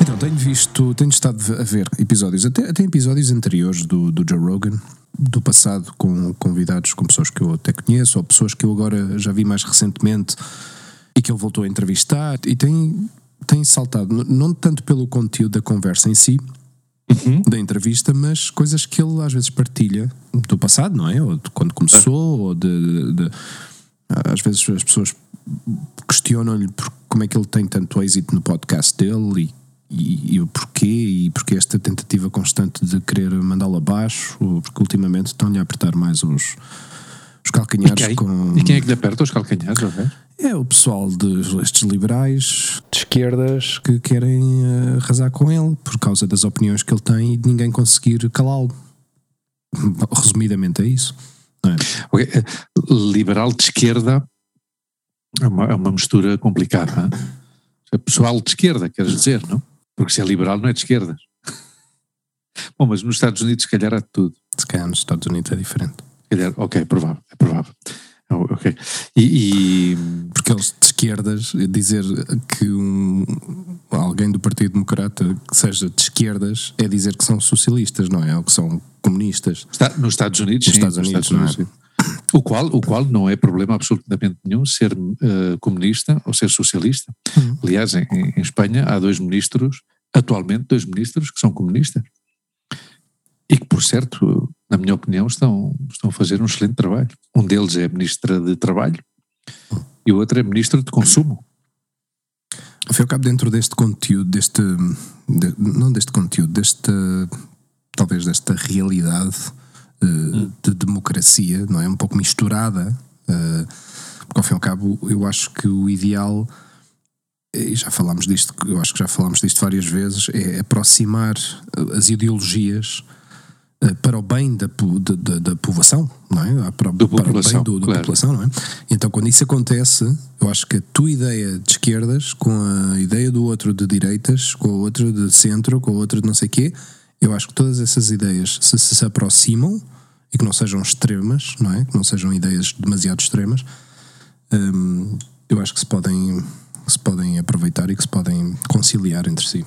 Então, tenho visto, tenho estado a ver episódios, até, até episódios anteriores do, do Joe Rogan, do passado, com convidados, com pessoas que eu até conheço, ou pessoas que eu agora já vi mais recentemente e que ele voltou a entrevistar, e tem, tem saltado, não tanto pelo conteúdo da conversa em si, da entrevista, mas coisas que ele às vezes partilha do passado, não é? Ou de quando começou, ou de, de- de- às vezes as pessoas questionam-lhe por como é que ele tem tanto êxito no podcast dele e, e, e o porquê, e porque esta tentativa constante de querer mandá-lo abaixo, porque ultimamente estão-lhe a apertar mais os, os E calcanhares quem? com. E quem é que lhe aperta os calcanhares? É o pessoal destes liberais de esquerdas que querem eh, arrasar com ele por causa das opiniões que ele tem e de ninguém conseguir calá-lo. Resumidamente é isso. não é? Eh, Liberal de esquerda é uma, é uma mistura complicada. É pessoal de esquerda, queres dizer, não? Porque se é liberal não é de esquerdas. Bom, mas nos Estados Unidos se calhar há de tudo. Se calhar nos Estados Unidos é diferente. Se calhar, ok, é provável, é provável. Oh, Ok. E, e- Porque eles de esquerdas, dizer que um, alguém do Partido Democrata que seja de esquerdas é dizer que são socialistas, não é? Ou que são comunistas. está, nos Estados Unidos, Nos sim, Estados Unidos, não é? sim. O qual, o qual não é problema absolutamente nenhum ser eh, comunista ou ser socialista. Uhum. Aliás, em, em Espanha há dois ministros, atualmente dois ministros que são comunistas. E que, por certo, na minha opinião, estão, estão a fazer um excelente trabalho. Um deles é ministra de Trabalho e o outro é ministro de Consumo. E ao cabo, dentro deste conteúdo, deste. de- não deste conteúdo, deste. talvez desta realidade eh, de democracia, não é? Um pouco misturada. eh, porque ao fim e ao cabo, eu acho que o ideal. E já falámos disto, eu acho que já falámos disto várias vezes, é aproximar eh, as ideologias eh, para o bem da, da, da- povoação, não é? Para, o- Da para o bem do- da claro. população, não é? Então, quando isso acontece, eu acho que a tua ideia de esquerdas com a ideia do outro de direitas, com a outra de centro, com a outra de não sei quê, eu acho que todas essas ideias se se, se aproximam e que não sejam extremas, não é? Que não sejam ideias demasiado extremas, hum, eu acho que se podem, se podem aproveitar e que se podem conciliar entre si.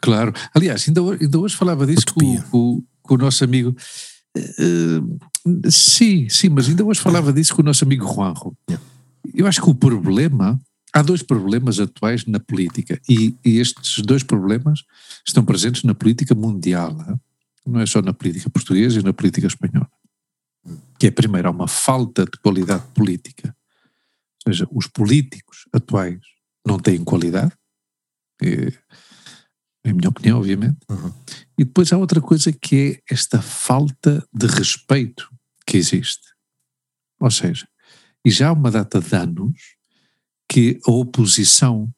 Claro. Aliás, ainda hoje, ainda hoje falava disso com, com- com o nosso amigo. Eh, sim, sim, mas ainda hoje falava disso com o nosso amigo Juanjo. Yeah. Eu acho que o problema. Há dois problemas atuais na política e, e estes dois problemas estão presentes na política mundial, não é só na política portuguesa e na política espanhola. Que é, primeiro, há uma falta de qualidade política. Ou seja, os políticos atuais não têm qualidade, é a minha opinião, obviamente. E depois há outra coisa que é esta falta de respeito que existe. Ou seja, e já há uma data de anos que a oposição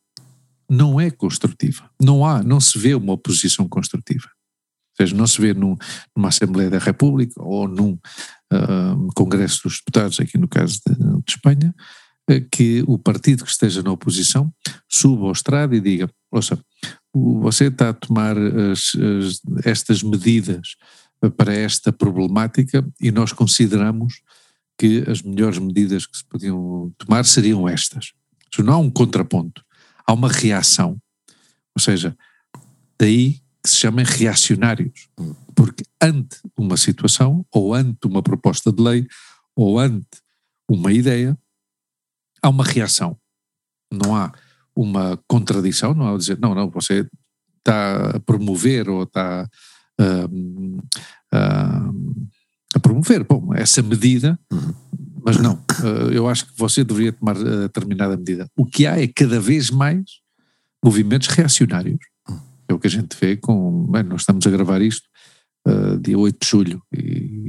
não é construtiva. Não há, não se vê uma oposição construtiva. Ou seja, não se vê num, numa Assembleia da República ou num ah, Congresso dos Deputados, aqui no caso de, de Espanha, que o partido que esteja na oposição suba ao estrado e diga: ouça, você está a tomar as- as- estas medidas para esta problemática e nós consideramos que as melhores medidas que se podiam tomar seriam estas. Seja, Não há um contraponto, há uma reação. Ou seja, daí que se chamem reacionários. Porque ante uma situação, ou ante uma proposta de lei, ou ante uma ideia, há uma reação. Não há uma contradição, não há dizer, não, não, você está a promover ou está hum, hum, a promover, bom, essa medida, mas não, eh, eu acho que você deveria tomar eh, determinada medida. O que há é cada vez mais movimentos reacionários. É o que a gente vê com, bem, nós estamos a gravar isto eh, dia 8 de julho e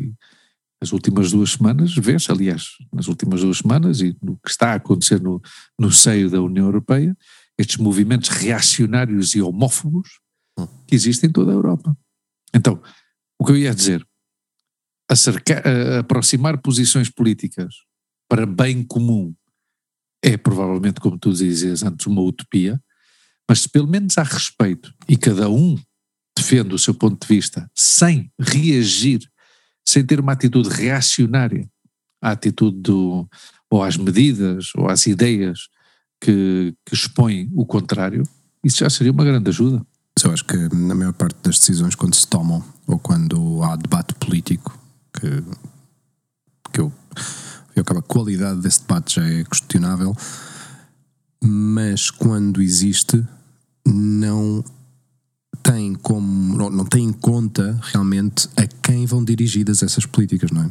as últimas duas semanas, vês, aliás, nas últimas duas semanas e no que está a acontecer no, no seio da União Europeia, estes movimentos reacionários e homófobos que existem em toda a Europa. Então, o que eu ia dizer, acercar, aproximar posições políticas para bem comum é provavelmente, como tu dizias antes, uma utopia, mas se pelo menos há respeito e cada um defende o seu ponto de vista sem reagir, sem ter uma atitude reacionária à atitude do, ou às medidas ou às ideias que, que expõem o contrário, isso já seria uma grande ajuda. Eu acho que na maior parte das decisões, quando se tomam ou quando há debate político, que, que eu, eu acabo, a qualidade desse debate já é questionável, mas quando existe, não como não, não tem em conta realmente a quem vão dirigidas essas políticas, não é?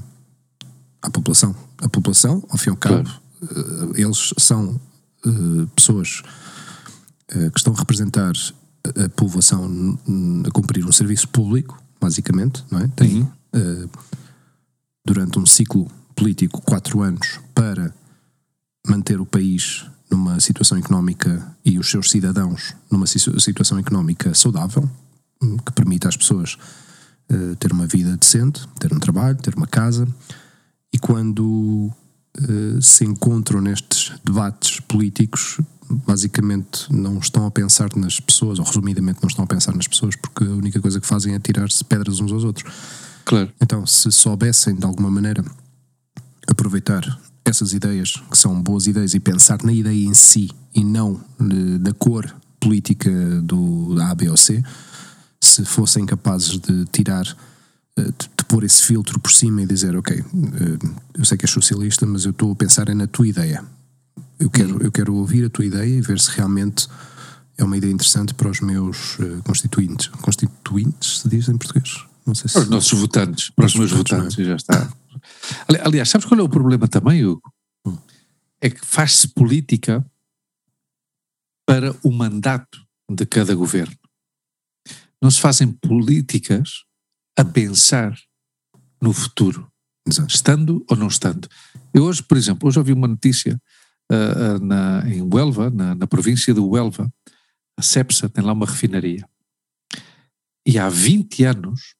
À população. A população, ao fim e ao cabo, claro. uh, eles são uh, pessoas uh, que estão a representar a povoação a cumprir um serviço público, basicamente, não é? Tem uhum. durante um ciclo político quatro anos para manter o país numa situação económica e os seus cidadãos numa situação económica saudável, que permita às pessoas uh, ter uma vida decente, ter um trabalho, ter uma casa, e quando uh, se encontram nestes debates políticos, basicamente não estão a pensar nas pessoas, ou resumidamente não estão a pensar nas pessoas, porque a única coisa que fazem é tirar-se pedras uns aos outros. Claro. Então, se soubessem de alguma maneira aproveitar essas ideias, que são boas ideias, e pensar na ideia em si e não da cor política do, da A, B ou C, se fossem capazes de tirar, eh, de, de pôr esse filtro por cima e dizer, ok, eh, eu sei que és socialista, mas eu estou a pensar é na tua ideia. Eu quero, eu quero ouvir a tua ideia e ver se realmente é uma ideia interessante para os meus uh, constituintes. Constituintes, se diz em português? Não sei se... Para os nossos votantes, para os meus votantes, é? já está. Aliás, sabes qual é o problema também, Hugo? Hum. É que faz-se política para o mandato de cada governo. Não se fazem políticas a pensar no futuro, Exato. estando ou não estando. Eu hoje, por exemplo, hoje ouvi uma notícia uh, na, em Huelva, na, na província de Huelva, a Cepsa tem lá uma refinaria. E há 20 anos,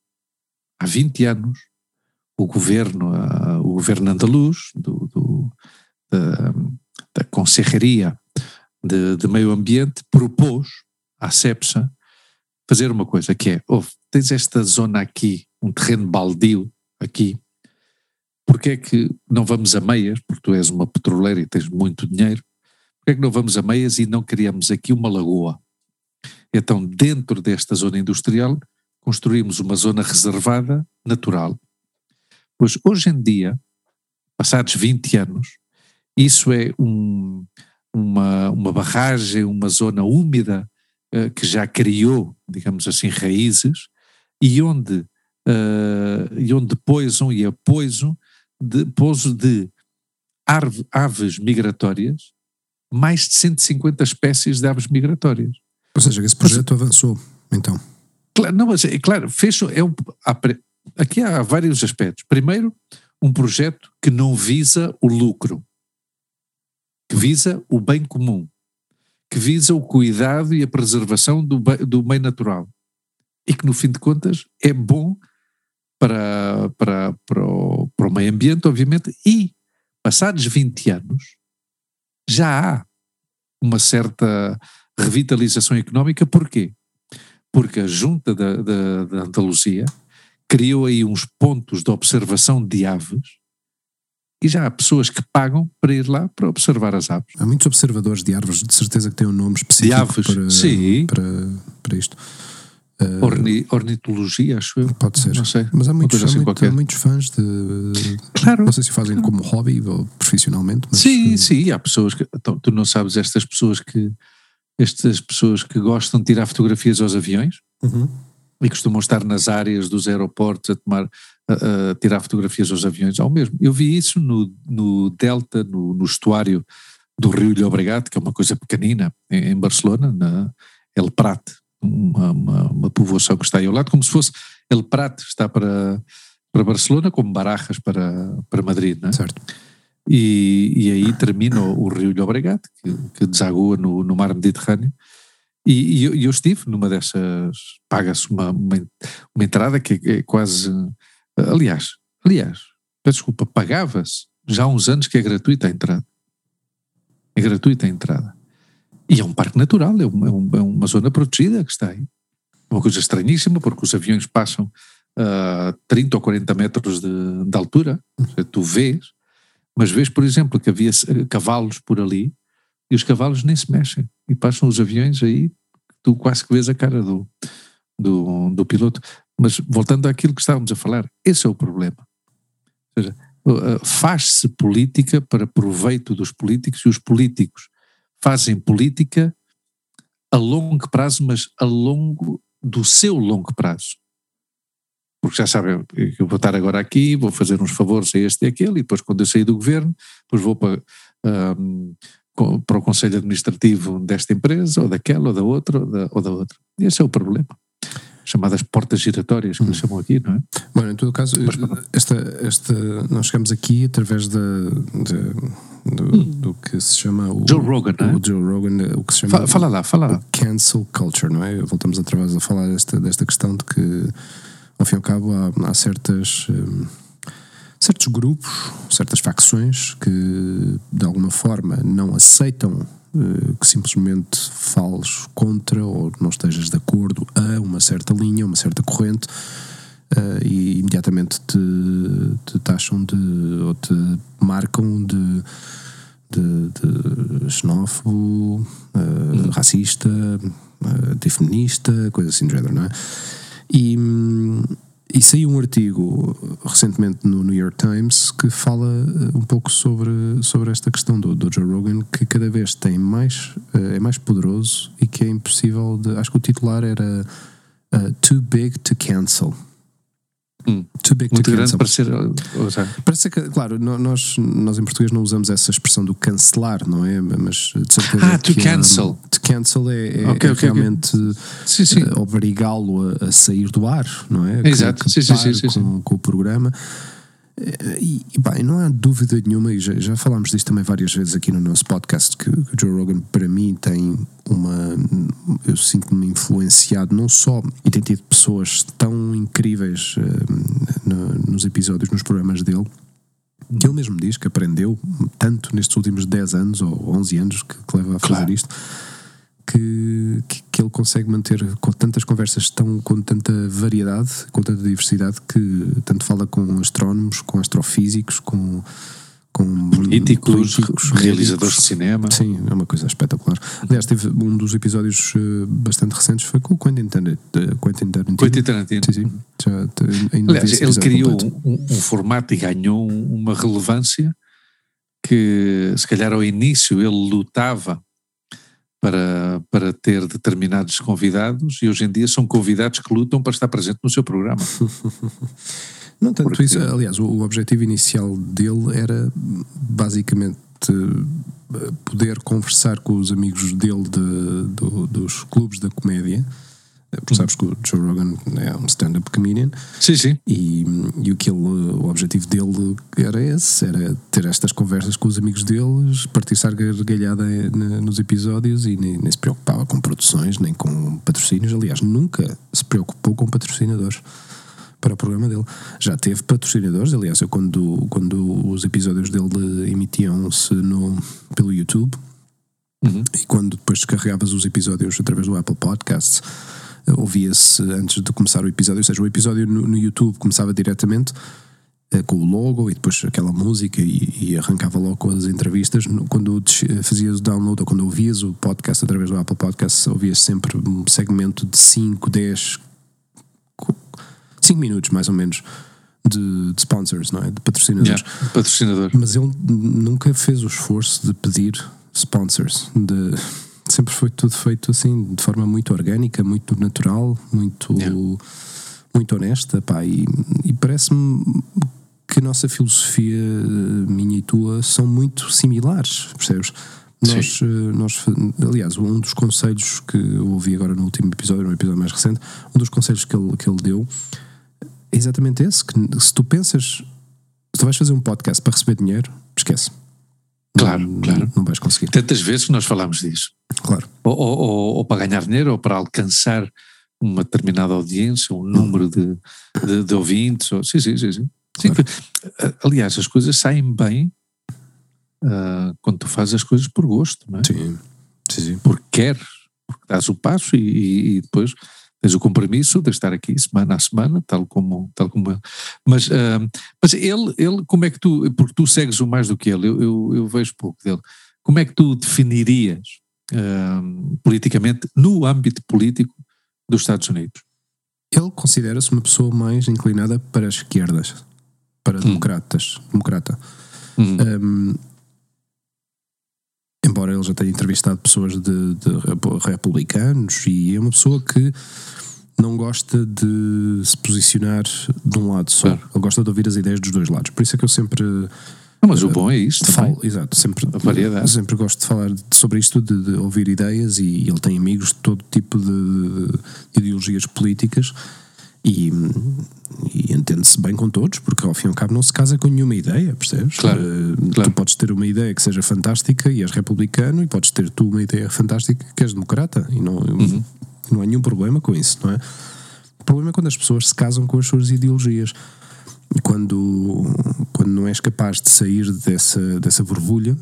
há 20 anos, o governo, uh, o governo andaluz, do, do, da, da Conselheria de, de, Meio Ambiente, propôs à CEPSA fazer uma coisa que é, oh, tens esta zona aqui, um terreno baldio aqui, porque é que não vamos a meias, porque tu és uma petroleira e tens muito dinheiro, porque é que não vamos a meias e não criamos aqui uma lagoa? Então, dentro desta zona industrial, construímos uma zona reservada natural, Pois hoje em dia, passados 20 anos, isso é um, uma, uma barragem, uma zona úmida uh, que já criou, digamos assim, raízes e onde, uh, e onde pousam e apoiam de pouso de arve, aves migratórias, mais de 150 espécies de aves migratórias. Ou seja, esse projeto mas, avançou, então. Claro, não, mas é claro, fez, é um, aqui há vários aspectos. Primeiro, um projeto que não visa o lucro, que visa o bem comum, que visa o cuidado e a preservação do, do meio natural e que, no fim de contas, é bom para, para, para, o, para o meio ambiente, obviamente, e passados 20 anos já há uma certa revitalização económica. Porquê? Porque a junta da, da, da Andaluzia criou aí uns pontos de observação de aves e já há pessoas que pagam para ir lá para observar as aves. Há muitos observadores de árvores, de certeza que têm um nome específico de aves, para, sim. Para, para isto. Uh, Orni, ornitologia, acho eu. Pode ser. Não sei. Mas há muitos, há, assim muito, há muitos fãs de. Claro. Não sei se fazem como hobby ou profissionalmente. Mas, sim, uh, sim. Há pessoas que. Então, tu não sabes estas pessoas que. Estas pessoas que gostam de tirar fotografias aos aviões. Uhum e costumam estar nas áreas dos aeroportos a tomar, a, a tirar fotografias aos aviões ao mesmo. Eu vi isso no, no Delta, no, no estuário do Rio Llobregat, que é uma coisa pequenina, em, em Barcelona, na El Prat, uma, uma, uma, povoação que está aí ao lado, como se fosse El Prat está para, para Barcelona, como Barajas para, para Madrid, não é? Certo. E, e aí termina o, o Rio Llobregat, que, que desagua no, no mar Mediterrâneo, e, e eu, eu, estive numa dessas, paga-se uma, uma, uma, entrada que é quase, aliás, aliás, peço desculpa, pagava-se já há uns anos que é gratuita a entrada. É gratuita a entrada. E é um parque natural, é uma, é uma zona protegida que está aí. Uma coisa estranhíssima, porque os aviões passam a uh, 30 ou 40 metros de, de altura, tu vês, mas vês, por exemplo, que havia cavalos por ali e os cavalos nem se mexem e passam os aviões aí, tu quase que vês a cara do, do, do piloto. Mas voltando àquilo que estávamos a falar, esse é o problema. Ou seja, faz-se política para proveito dos políticos e os políticos fazem política a longo prazo, mas a longo do seu longo prazo. Porque já sabem eu vou estar agora aqui, vou fazer uns favores a este e aquele, e depois quando eu sair do governo, depois vou para, um, para o conselho administrativo desta empresa, ou daquela, ou da outra, ou da, ou da outra. Esse é o problema chamadas portas giratórias, que hum. chamam aqui, não é? Bom, em todo caso, esta, esta, nós chegamos aqui através da, do, hum. do, que se chama o Joe Rogan, o, é? o Joe Rogan, o que se chama fala, fala lá, fala lá. cancel culture, não é? Voltamos através a falar desta, desta questão de que, ao fim e ao cabo, há, há certas. Um, certos grupos, certas facções que de alguma forma não aceitam que simplesmente fales contra ou não estejas de acordo a uma certa linha, uma certa corrente uh, e imediatamente te, te taxam de ou te marcam de, de, de xenófobo, uh, racista, uh, coisa assim do género, não é? E, hum, e saiu um artigo recentemente no New York Times que fala eh, um pouco sobre, sobre esta questão do, do Joe Rogan, que cada vez tem mais, eh, é mais poderoso e que é impossível de. Acho que o titular era uh, Too Big to Cancel. Hum. Too big Muito to grande para ser. Parece ser que, claro, nós, nós em português não usamos essa expressão do cancelar, não é? Mas de certeza. Ah, to cancel. to cancel é, é, okay, é okay, realmente okay. uh, obrigá-lo a, a, sair do ar, não é? Exato, sim, sim, sim, com, com o programa. E, e bem, não há dúvida nenhuma, e já, já falámos disto também várias vezes aqui no nosso podcast, que, que o Joe Rogan, para mim, tem uma. Eu sinto-me influenciado, não só, e tem tido pessoas tão incríveis uh, no, nos episódios, nos programas dele, que ele mesmo diz que aprendeu tanto nestes últimos 10 anos ou 11 anos que, que leva a fazer claro. isto que, que, que, ele consegue manter com tantas conversas tão com tanta variedade, com tanta diversidade que tanto fala com astrónomos, com astrofísicos, com com políticos, políticos realizadores de cinema. Sim, é uma coisa espetacular. Aliás, teve um dos episódios eh, bastante recentes foi com o Quentin Tarantino. Quentin Tarantino. Quentin Tarantino. Sim, sim. Já, Aliás, ele criou um, um, formato e ganhou uma relevância que se calhar ao início ele lutava para, para ter determinados convidados e hoje em dia são convidados que lutam para estar presente no seu programa. Não tanto Porque... isso, aliás, o, o objetivo inicial dele era basicamente poder conversar com os amigos dele de, do, dos clubes da comédia porque sabes que o Joe Rogan é um stand-up comedian. Sim, sim. E, e o, que ele, o objetivo dele era esse: era ter estas conversas com os amigos deles, participar gargalhada nos episódios e nem, nem, se preocupava com produções, nem com patrocínios. Aliás, nunca se preocupou com patrocinadores para o programa dele. Já teve patrocinadores, aliás, eu quando, quando os episódios dele emitiam-se pelo YouTube. Uhum. E quando depois descarregavas os episódios através do Apple Podcasts, ouvia-se antes de começar o episódio, ou seja, o episódio no, no YouTube começava diretamente eh, com o logo e depois aquela música e, e, arrancava logo com as entrevistas. Quando fazias o download ou quando ouvias o podcast através do Apple Podcast, ouvias sempre um segmento de 5, 10, 5 minutos mais ou menos. De, de sponsors, não é? De patrocinadores. Yeah, patrocinador. Mas ele nunca fez o esforço de pedir sponsors, de sempre foi tudo feito assim, de forma muito orgânica, muito natural, muito, yeah. muito honesta, pá, e, e parece-me que a nossa filosofia, minha e tua, são muito similares, percebes? Nós, eh, nós, aliás, um dos conselhos que eu ouvi agora no último episódio, no episódio mais recente, um dos conselhos que ele, que ele deu é exatamente esse: que se tu pensas, se tu vais fazer um podcast para receber dinheiro, esquece. Claro, não, claro. Não vais conseguir. Tantas vezes que nós falamos disso. Claro. Ou, ou, ou, para ganhar dinheiro, ou para alcançar uma determinada audiência, um número de, de, de ouvintes. Ou, sim, sim, sim, sim. Sim, claro. aliás, as coisas saem bem uh, quando tu fazes as coisas por gosto, não é? Sim, sim, sim. Porque queres, porque dás o passo e, e depois tens o compromisso de estar aqui semana a semana, tal como, tal como ele. Mas, uh, mas ele, ele, como é que tu, porque tu segues o mais do que ele, eu, eu, eu vejo pouco dele, como é que tu definirias uh, politicamente, no âmbito político dos Estados Unidos? Ele considera-se uma pessoa mais inclinada para as esquerdas, para hum. democratas, democrata. Hum. Um, embora ele já tenha entrevistado pessoas de, de, republicanos e é uma pessoa que não gosta de se posicionar de um lado só. Claro. Ele gosta de ouvir as ideias dos dois lados. Por isso é que eu sempre. Não, mas o bom é isto. Falo, exato, sempre, a variedade. sempre gosto de falar sobre isto, de, de, ouvir ideias, e ele tem amigos de todo tipo de, de ideologias políticas e, e entende-se bem com todos, porque ao fim e ao cabo não se casa com nenhuma ideia, percebes? Claro, uh, claro. Tu podes ter uma ideia que seja fantástica e és republicano, e podes ter tu uma ideia fantástica que és democrata, e não, uhum. não há nenhum problema com isso, não é? O problema é quando as pessoas se casam com as suas ideologias. E quando, quando não és capaz de sair dessa, dessa borbulha,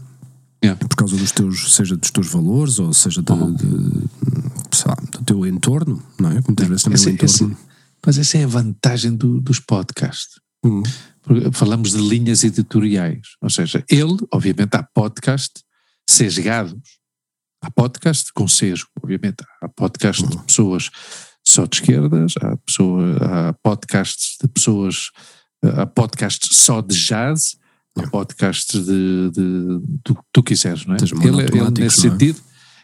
yeah. por causa dos teus, seja dos teus valores, ou seja de, uhum. de, lá, do teu entorno, não é? Muitas vezes também esse, o entorno. Esse mas essa é a vantagem do, dos podcasts. Uhum. Falamos de linhas editoriais. Ou seja, ele, obviamente, há podcast sesgados. Há podcast com sesgo, obviamente. Há podcast uhum. de pessoas só de esquerdas, há, pessoa, há podcasts de pessoas, há podcasts só de jazz, há podcasts de, de, do que tu quiseres, não é? Ele, ele, nesse é? sentido,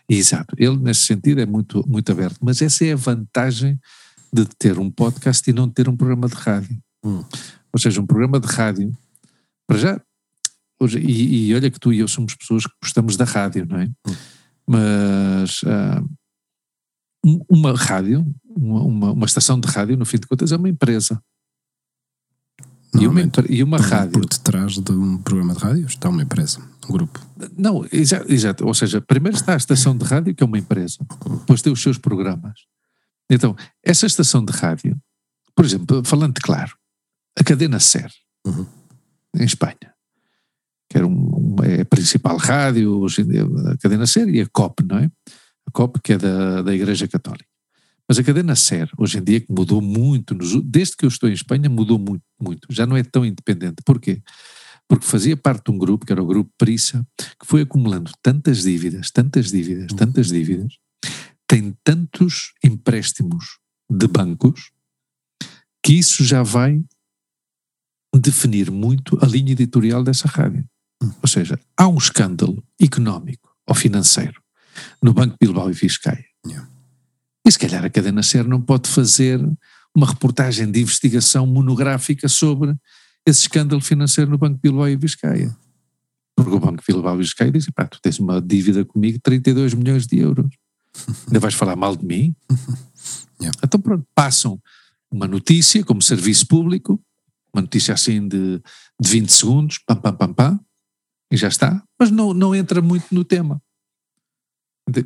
exato, ele nesse sentido é muito, muito aberto, mas essa é a vantagem de ter um podcast e não ter um programa de rádio. Hum. Ou seja, um programa de rádio, para já, hoje, e, e, olha que tu e eu somos pessoas que gostamos da rádio, não é? Hum. Mas uh, uma rádio, uma, uma, uma, estação de rádio, no fim de contas, é uma empresa. E uma, e uma rádio. Por detrás de um programa de rádio está uma empresa, um grupo. Não, exato, exato. Ou seja, primeiro está a estação de rádio, que é uma empresa, hum. depois tem os seus programas. Então, essa estação de rádio, por exemplo, falando de claro, a cadena SER, uhum. em Espanha, que era um, é a principal rádio, hoje em dia, a cadena SER e a COP, não é? A COP, que é da, da Igreja Católica. Mas a cadena SER, hoje em dia, que mudou muito, desde que eu estou em Espanha, mudou muito, muito. Já não é tão independente. Porquê? Porque fazia parte de um grupo, que era o Grupo Prissa, que foi acumulando tantas dívidas, tantas dívidas, tantas dívidas, tem tantos empréstimos de bancos que isso já vai definir muito a linha editorial dessa rádio. Ou seja, há um escândalo económico ou financeiro no Banco Bilbao e Vizcaya. Yeah. E se calhar a cadena SER não pode fazer uma reportagem de investigação monográfica sobre esse escândalo financeiro no Banco Bilbao e Vizcaya. Porque o Banco Bilbao e Vizcaya diz, pá, tu tens uma dívida comigo de 32 milhões de euros. Ainda vais falar mal de mim? Yeah. Então pronto, passam uma notícia como serviço público, uma notícia assim de, de 20 segundos, pam, pam, pam, pam, e já está, mas não, não entra muito no tema.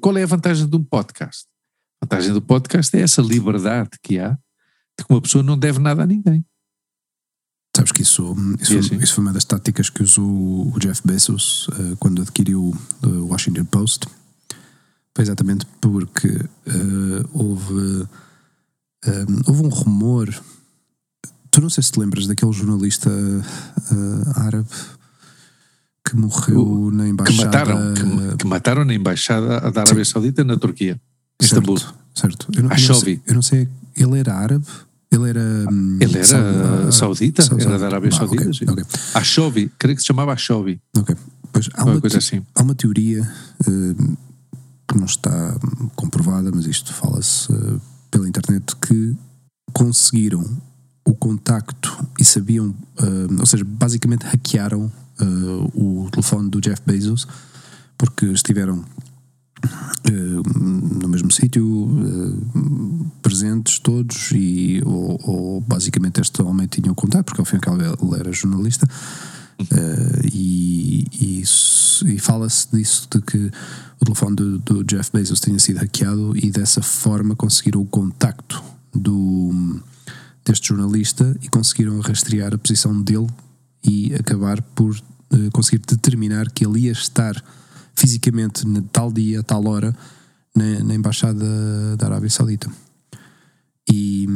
Qual é a vantagem de um podcast? A vantagem do podcast é essa liberdade que há de que uma pessoa não deve nada a ninguém. Sabes que isso, isso, foi, assim? isso foi uma das táticas que usou o Jeff Bezos uh, quando adquiriu o Washington Post foi exatamente porque uh, houve, um, eh, houve um rumor. Tu não sei se te lembras daquele jornalista uh, árabe que morreu o, na embaixada. Que mataram, que, que, mataram na embaixada da Arábia Saudita na Turquia, em Istambul. Certo. Eu não, eu não, sei, eu não sei, ele era árabe? Ele era. Hum, ele era saudita, era da Arábia Saudita. Okay, okay. Ashobi, creio que se chamava Ashobi. Ok. Pois há uma, uma coisa assim. Há uma teoria. Uh, que não está comprovada, mas isto fala-se uh, pela internet, que conseguiram o contacto e sabiam, uh, ou seja, basicamente hackearam uh, o telefone do Jeff Bezos porque estiveram no mesmo sítio, presentes todos, e ou, ou, basicamente este homem tinha o contato, porque ao fim e ao cabo ele era jornalista, Uh, e, e, e fala-se disso, de que o telefone do, do, Jeff Bezos tenha sido hackeado e dessa forma conseguiram o contacto do, deste jornalista e conseguiram rastrear a posição dele e acabar por uh, conseguir determinar que ele ia estar fisicamente na tal dia, tal hora, na, na embaixada da Arábia Saudita. E,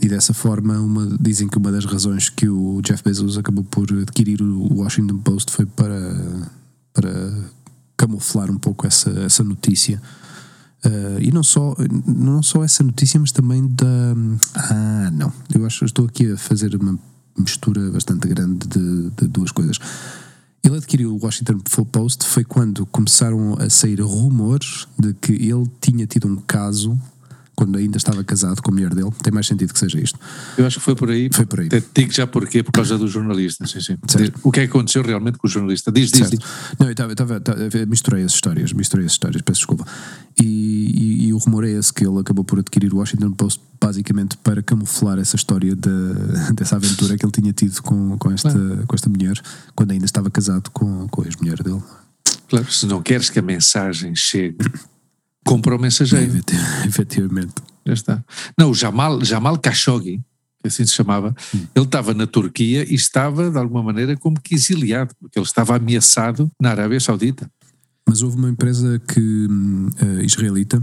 e, dessa forma uma, dizem que uma das razões que o Jeff Bezos acabou por adquirir o Washington Post foi para, para camuflar um pouco essa, essa notícia. Uh, e não só, não só essa notícia, mas também da. Ah, não. Eu acho que estou aqui a fazer uma mistura bastante grande de, de duas coisas. Ele adquiriu o Washington Post foi quando começaram a sair rumores de que ele tinha tido um caso quando ainda estava casado com a mulher dele. Tem mais sentido que seja isto. Eu acho que foi por aí. Foi por aí. Digo já porquê, por causa do jornalista. Sim, sim. O que é que aconteceu realmente com o jornalista? Diz, diz, diz. Não, eu estava, estava, misturei as histórias, misturei as histórias, peço desculpa. E, e, e, o rumor é esse que ele acabou por adquirir o Washington Post basicamente para camuflar essa história de, dessa aventura que ele tinha tido com, com, esta, claro. com esta mulher quando ainda estava casado com, com a ex-mulher dele. Claro, se não queres que a mensagem chegue compra o mensageiro. Efetivamente. Já está. Não, o Jamal, Jamal Khashoggi, que assim se chamava, hum. ele estava na Turquia e estava, de alguma maneira, como que exiliado, porque ele estava ameaçado na Arábia Saudita. Mas houve uma empresa que, uh, israelita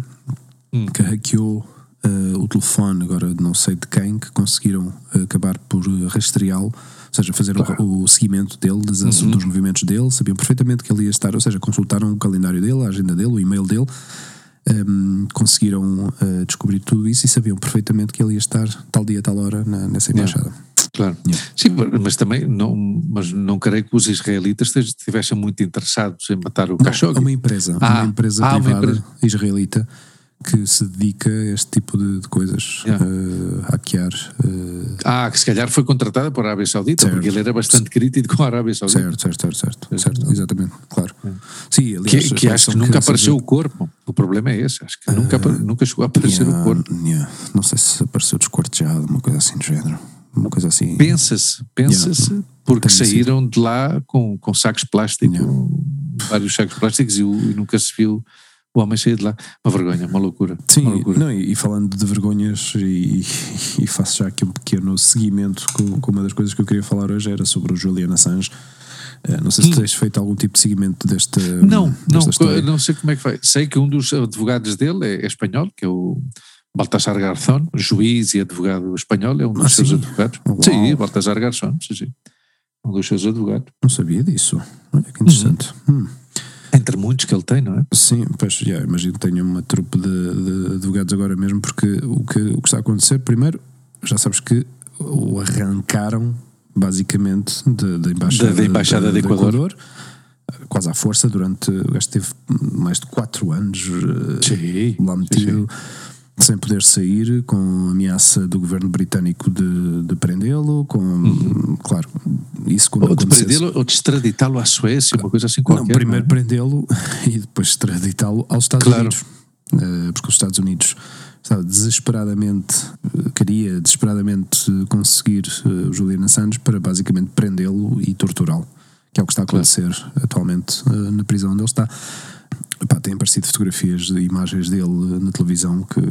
hum. que hackeou uh, o telefone, agora não sei de quem, que conseguiram uh, acabar por rastreá-lo, ou seja, fazer claro. o, o, seguimento dele, dos, uhum. dos movimentos dele, sabiam perfeitamente que ele ia estar, ou seja, consultaram o calendário dele, a agenda dele, o e-mail dele, um, conseguiram uh, descobrir tudo isso e sabiam perfeitamente que ele ia estar tal dia, tal hora na, nessa embaixada. Yeah. Claro. Yeah. Sim, mas também não, mas não creio que os israelitas estivessem muito interessados em matar o Khashoggi. Há uma empresa, ah, uma empresa ah, privada uma empresa. israelita que se dedica a este tipo de, de coisas, yeah. uh, hackear. Uh... Ah, que se calhar foi contratada por a Arábia Saudita, certo. porque ele era bastante crítico com a Arábia Saudita. Certo, certo, certo, certo, certo exatamente, claro. É. Sim, aliás, que, que acho que nunca apareceu de... o corpo, o problema é esse, acho que uh, nunca, nunca chegou a aparecer yeah, o corpo. Yeah. Não sei se apareceu descortejado, uma coisa assim do género. Uma coisa assim. Pensa-se, pensa-se, porque saíram sido. de lá com, com sacos plásticos, vários sacos plásticos e, e nunca se viu o homem saía de lá. Uma vergonha, uma loucura. Sim, uma loucura. Não, e, falando de vergonhas, e, e, faço já aqui um pequeno seguimento com, com, uma das coisas que eu queria falar hoje, era sobre o Julian Assange. Uh, não sei se hum. tens feito algum tipo de seguimento desta. Não, desta não, história. não sei como é que foi. Sei que um dos advogados dele é, é espanhol, que é o Baltasar Garzón, juiz e advogado espanhol, é um dos ah, seus sim? advogados. Uau. Sim, Baltasar Garzón, sim, sim. Um dos seus advogados. Não sabia disso. Olha que interessante. Uhum. Hum. Entre muitos que ele tem, não é? Sim, pois já, imagino que tenha uma trupe de, de, advogados agora mesmo, porque o que, o que está a acontecer, primeiro, já sabes que o arrancaram basicamente da embaixada, da, embaixada de, de Equador. Equador. quase à força durante, o gajo teve mais de 4 anos sim, lá metido. Sim, sim sem poder sair, com ameaça do governo britânico de, de prendê-lo, com, uhum. claro, isso quando Ou de prendê-lo ou de extraditá-lo à Suécia, uma coisa assim qualquer. Não, primeiro não é? prendê-lo e depois extraditá-lo aos Estados claro. Unidos, uh, porque os Estados Unidos estava desesperadamente, uh, queria desesperadamente conseguir uh, o Julian Assange para basicamente prendê-lo e torturá-lo, que é o que está a acontecer claro. atualmente na prisão onde ele está. Pá, têm aparecido fotografias e imagens dele na televisão que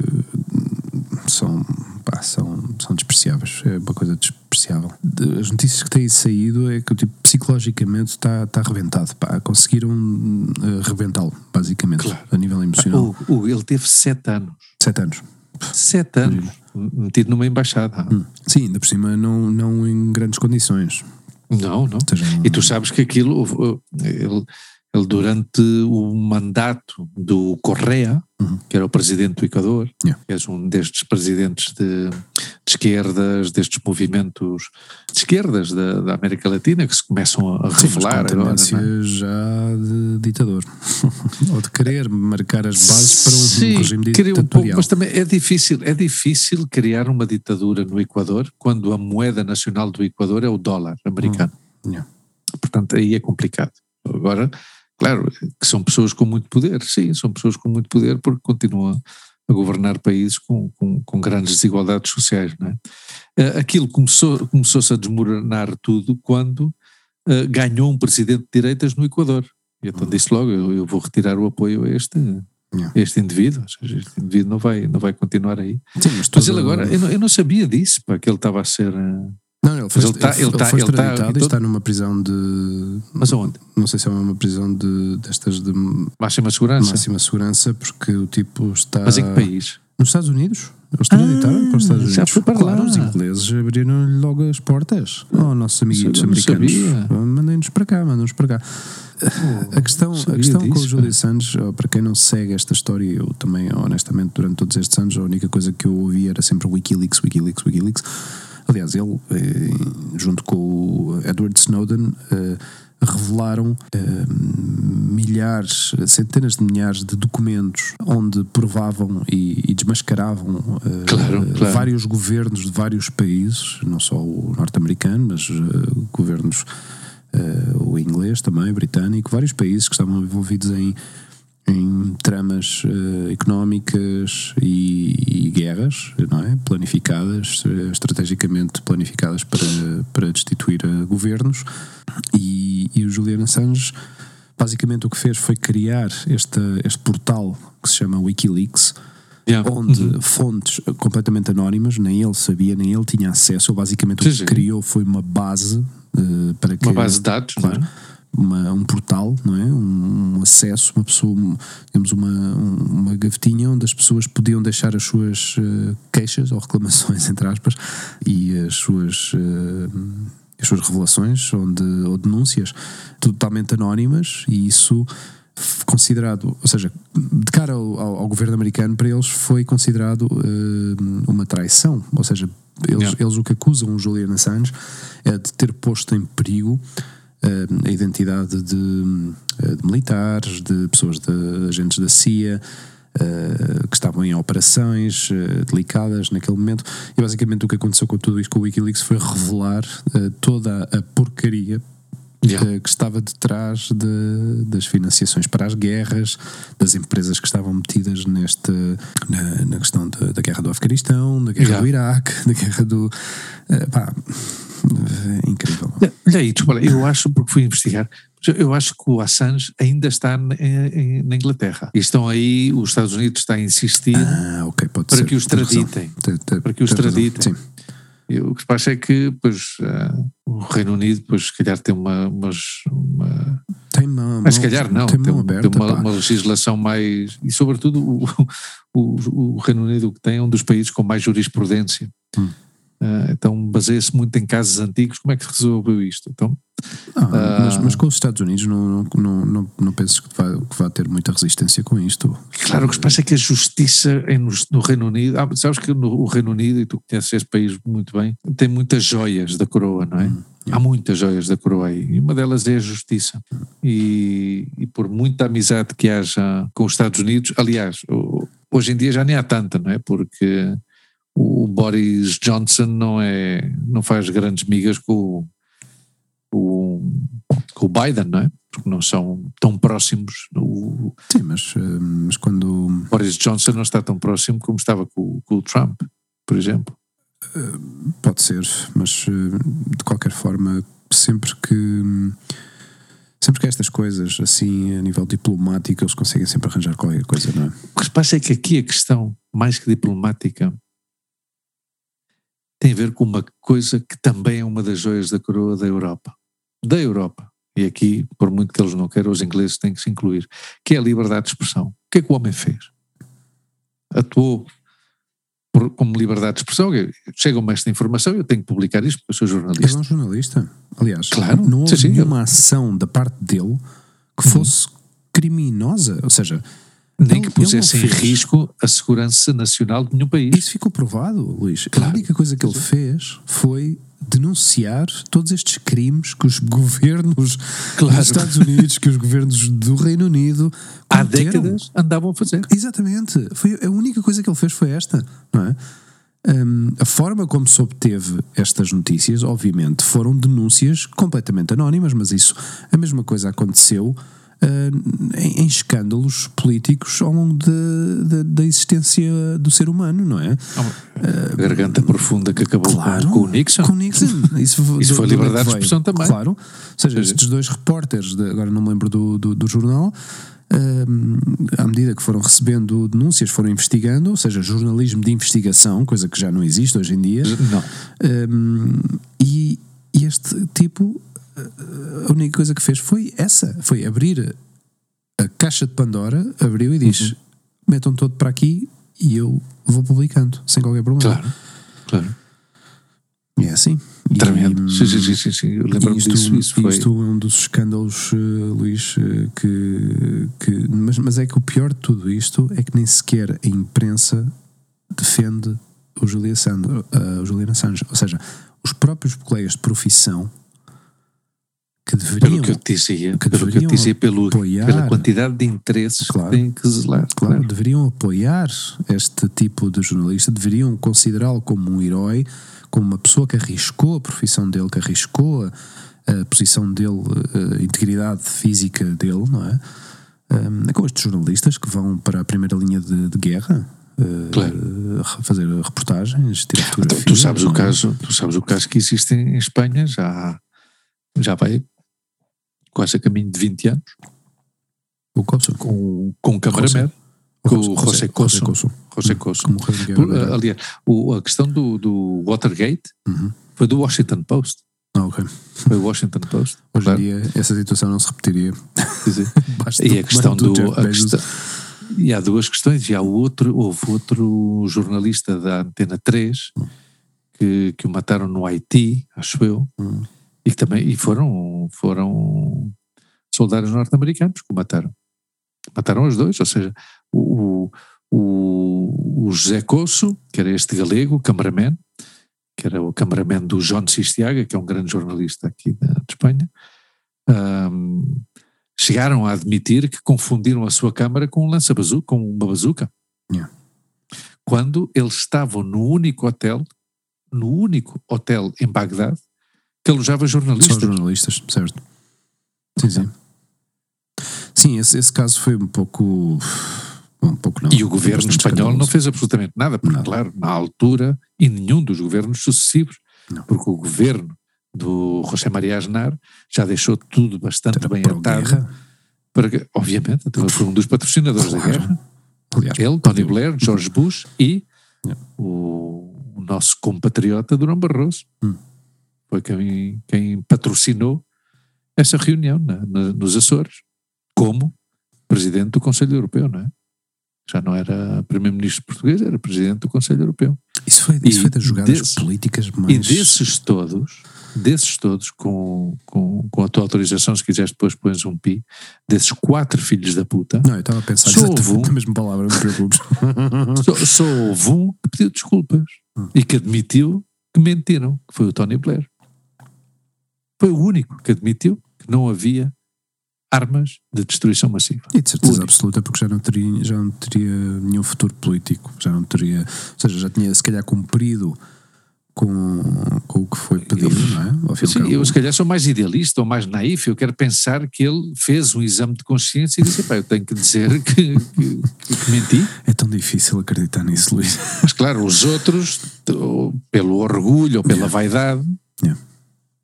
são, pá, são, são despreciáveis. É uma coisa despreciável. As notícias que têm saído é que tipo, psicologicamente está, está arrebentado. Pá, conseguiram uh, rebentá-lo, basicamente, claro. a nível emocional. O, o, ele teve sete anos. Sete anos. Sete anos. Metido numa embaixada. Hum. Sim, ainda por cima não, não em grandes condições. Não, não. E tu sabes que aquilo. Ele, ele, durante o mandato do Correa, uhum. que era o presidente do Equador, yeah. que és um destes presidentes de, de, esquerdas, destes movimentos de esquerdas da, da América Latina que se começam a Sim, revelar agora. É? já de ditador. Ou de querer marcar as bases para um, Sim, regime ditatorial. Um pouco, mas também é difícil, é difícil criar uma ditadura no Equador quando a moeda nacional do Equador é o dólar americano. Uhum. Yeah. Portanto, aí é complicado. Agora, Claro, que são pessoas com muito poder, sim, são pessoas com muito poder porque continuam a governar países com, com, com grandes desigualdades sociais. Não é? Eh, aquilo começou, começou-se a desmoronar tudo quando uh, ganhou um presidente de direitas no Equador. E então disse logo: eu, eu, vou retirar o apoio a este, Yeah. Este indivíduo, seja, este indivíduo não vai, não vai continuar aí. Sim, mas, mas ele agora, eu não, eu não, sabia disso, para que ele estava a ser. Uh, não, ele foi, ele está, ele, ele, tá, ele está, todo... está numa prisão de. Mas aonde? Não sei se é uma prisão de, destas de. Máxima segurança. Máxima segurança, porque o tipo está. Mas em que país? Nos Estados Unidos. Eles extraditaram ah, para os Estados Unidos. Já foi para claro, lá. os ingleses abriram-lhe logo as portas. Oh, nossos amiguitos americanos. Mandem-nos para cá, mandem-nos para cá. Oh, a questão, a questão disso, com o Júlio Santos, para quem não segue esta história, eu também, honestamente, durante todos estes anos, a única coisa que eu ouvia era sempre Wikileaks, Wikileaks, Wikileaks. Aliás, ele, eh, junto com o Edward Snowden, eh, revelaram eh, milhares, centenas de milhares de documentos onde provavam e, e desmascaravam claro, claro. vários governos de vários países, não só o norte-americano, mas governos o inglês também, britânico, vários países que estavam envolvidos em em tramas uh, económicas e, e, guerras, não é? Planificadas, uh, estrategicamente planificadas para, para destituir uh, governos. E, e, o Julian Assange, basicamente, o que fez foi criar este, este portal que se chama Wikileaks. Yeah. Onde uhum. fontes completamente anónimas, nem ele sabia, nem ele tinha acesso. Basicamente, o que sim. criou foi uma base para que. Uma base de dados, claro, é? Uma, um portal, não é? Um, um, acesso, uma pessoa, temos uma, uma gavetinha onde as pessoas podiam deixar as suas uh, queixas ou reclamações, entre aspas, e as suas. Uh, as suas revelações onde, ou denúncias totalmente anónimas e isso considerado, ou seja, de cara ao, ao, ao governo americano, para eles foi considerado uh, uma traição. Ou seja, eles, yeah. eles o que acusam o Julian Assange é de ter posto em perigo a identidade de, eh, de, militares, de pessoas, de agentes da CIA. Uh, que estavam em operações uh, delicadas naquele momento, e basicamente o que aconteceu com tudo isto com o Wikileaks foi revelar uh, toda a porcaria yeah. que estava detrás de, das financiações para as guerras, das empresas que estavam metidas neste, na, na questão de, da guerra do Afeganistão, da guerra yeah. do Iraque, da guerra do. pá, é incrível. Olha aí, desculpa, eu acho, porque fui investigar, eu acho que o Assange ainda está na Inglaterra. E estão aí, os Estados Unidos está a insistir ah, okay, para ser. que o extraditem. Para que o extraditem. Eu, o que se passa é que pois, uh, o Reino Unido, pois, se calhar tem uma. Umas, uma tem uma, mas se calhar não, tem, tem, aberta, tem uma, uma, legislação mais. E, sobretudo, o, o, o, Reino Unido que tem é um dos países com mais jurisprudência. Hum. Uh, então baseia-se muito em casos antigos. Como é que resolveu isto? Então, ah, uh, mas, mas, com os Estados Unidos não, não, não, não, penso que vai, que vai ter muita resistência com isto. Claro, o que se passa é que a justiça no, no Reino Unido, ah, sabes que no o Reino Unido, e tu conheces esse país muito bem, tem muitas joias da coroa, não é? Hum, Há muitas joias da coroa aí, e uma delas é a justiça. E, e por muita amizade que haja com os Estados Unidos, aliás, hoje em dia já nem há tanta, não é? Porque o Boris Johnson não é não faz grandes migas com o, com o Biden, não é? Porque não são tão próximos. O, Sim, mas, eh, mas quando. Boris Johnson não está tão próximo como estava com, com o Trump, por exemplo. Eh, pode ser, mas eh, de qualquer forma, sempre que. Sempre que estas coisas, assim, a nível diplomático, eles conseguem sempre arranjar qualquer coisa, não é? O que se passa é que aqui a questão, mais que diplomática, tem a ver com uma coisa que também é uma das joias da coroa da Europa. Da Europa. E aqui, por muito que eles não queiram, os ingleses têm que se incluir, que é a liberdade de expressão. O que é que o homem fez? Atuou por, como liberdade de expressão. Chega-me esta informação, eu tenho que publicar isto porque eu sou jornalista. Ele é um jornalista. Aliás, claro, não houve sim, nenhuma eu... ação da parte dele que uhum. fosse uhum. criminosa. Ou seja, nem que pusesse em risco a segurança nacional de nenhum país. Isso ficou provado, Luís. Claro. A única coisa que ele fez foi denunciar todos estes crimes que os governos claro. dos Estados Unidos, que os governos do Reino Unido há décadas andavam a fazer. Exatamente. Foi a única coisa que ele fez foi esta, não é? Um, a forma como se obteve estas notícias, obviamente, foram denúncias completamente anónimas, mas isso, a mesma coisa aconteceu uh, em, em, escândalos políticos ao longo de, de, da existência do ser humano, não é? A garganta uh, profunda que acabou claro, com, o Nixon. Com o Nixon. Isso, Isso do, foi liberdade de expressão também. Claro. Ou seja, estes dois repórteres, de, agora não me lembro do, do, do jornal, hum, à medida que foram recebendo denúncias, foram investigando, ou seja, jornalismo de investigação, coisa que já não existe hoje em dia. Não. Hum, e, e este tipo, a única coisa que fez foi essa: foi abrir a caixa de Pandora, abriu e diz: metam todo para aqui e eu vou publicando, sem qualquer problema. Claro, claro. E é assim. E, Tremendo. Sim, sim, sim, sim, sim. Eu lembro-me isto, disso. Isso foi. isto é um dos escândalos, eh, Luís, eh, que, que mas, mas é que o pior de tudo isto é que nem sequer a imprensa defende o Julian Assange, eh, o Julian Assange. Ou seja, os próprios colegas de profissão que deveriam, Pelo que eu te dizia, que pelo que eu dizia, pelo, apoiar- pela quantidade de interesses Claro. que têm que zelar. claro, Claro. deveriam apoiar este tipo de jornalista, deveriam considerá-lo como um herói, como uma pessoa que arriscou a profissão dele, que arriscou a, a posição dele, a integridade física dele, não é? Um, é com estes jornalistas que vão para a primeira linha de, de guerra uh, Claro. fazer reportagens, tirar Tu, fotografias. tu sabes o é? caso, tu sabes o caso que existe em Espanha já já vai quase a caminho de 20 anos O Cosso. com com um cameraman, com o José Cosso. José Cosso. Verdade. aliás, o- a questão do, do Watergate Uhum. foi do Washington Post. Ah, ok. Foi o Washington Post. Hoje em dia essa situação não se repetiria. E a questão do. Jeff a questão- e há duas questões. E há outro, houve outro jornalista da Antena 3 que, que o mataram no Haiti, acho eu, Hum. E que também e foram, foram soldados norte-americanos que o mataram. Mataram os dois, ou seja, o, o, o José Cosso, que era este galego, cameraman, que era o cameraman do João Sistiaga, que é um grande jornalista aqui da- de Espanha, ahm, chegaram a admitir que confundiram a sua câmara com um lança-bazuca, com uma bazuca. Yeah. Quando eles estavam no único hotel, no único hotel em Bagdade, que alojava Só jornalistas. jornalistas, certo. Sim, sim. Sim, esse, esse caso foi um pouco. Um pouco não. E o governo espanhol não fez absolutamente nada, porque, claro, na altura, e nenhum dos governos sucessivos, Não. porque o governo do José María Aznar já deixou tudo bastante Era bem atado. Para que, obviamente, então foi um dos patrocinadores da Claro. guerra. Aliás, Ele, Tony Blair, George Bush e o, o nosso compatriota Durão Barroso. Hum. Foi quem, quem patrocinou essa reunião na- na- nos Açores, como presidente do Conselho Europeu, não é? Já não era primeiro-ministro português, era presidente do Conselho Europeu. Isso foi, isso E foi das jogadas desse- políticas mais. E desses todos, desses todos, com, com, com a tua autorização, se quiseres depois pões um pi, desses quatro filhos da puta, Não, eu estava a pensar exatamente um. a mesma palavra, não preocupes. só, só houve um que pediu desculpas Hum. e que admitiu que mentiram, que foi o Tony Blair. Foi o único que admitiu que não havia armas de destruição massiva. E de certeza Único. absoluta, porque já não, teria, já não teria nenhum futuro político, já não teria, ou seja, já tinha se calhar cumprido com, com o que foi pedido, não é? Sim, cabo, eu se calhar sou mais idealista ou mais naif, eu quero pensar que ele fez um exame de consciência e disse, pá, eu tenho que dizer que, que- que- menti. É tão difícil acreditar nisso, Luís. Mas claro, os outros, ou pelo orgulho ou pela vaidade. Yeah.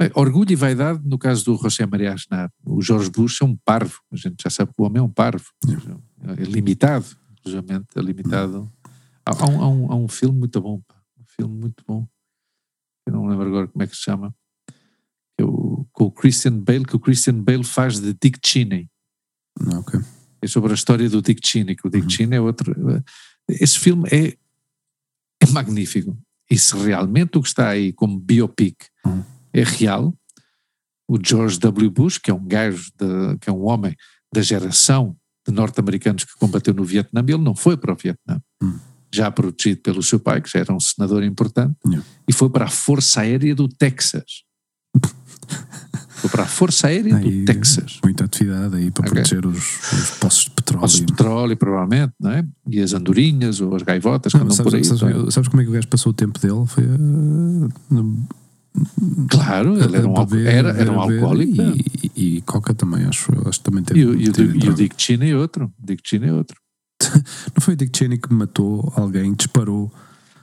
Bem, orgulho e vaidade, no caso do José Maria Aznar, o Jorge Bush é um parvo, a gente já sabe que o homem é um parvo, é limitado, inclusive é limitado. Há, há um, há um- há um filme muito bom, pá, um filme muito bom, eu não lembro agora como é que se chama, é com o Christian Bale, que o Christian Bale faz de Dick Cheney. Não, ok. É sobre a história do Dick Cheney, que o Dick Uhum. Cheney é outro. Esse filme é, é magnífico. E se realmente o que está aí como biopic Uhum. É real, o George W. Bush, que é um gajo, de- que é um homem da geração de norte-americanos que combateu no Vietnã, ele não foi para o Vietnã. Uhum. Já protegido pelo seu pai, que já era um senador importante, Yeah. e foi para a Força Aérea do Texas. foi para a Força Aérea Aí, do Texas. Muita atividade aí para Ok. proteger os, os poços de petróleo. Poços de petróleo, provavelmente, não é? E as andorinhas ou as gaivotas que Não, andam por aí. sabes, é? sabes- sabes como é que o gajo passou o tempo dele? Foi uh, Claro, ele era um, beber, era, era um alcoólico. E, e, e coca também, acho, acho que também teve. E, o- e o, Dick- o. Dick Cheney é outro. Dick Cheney é outro. Não foi o Dick Cheney que matou alguém, disparou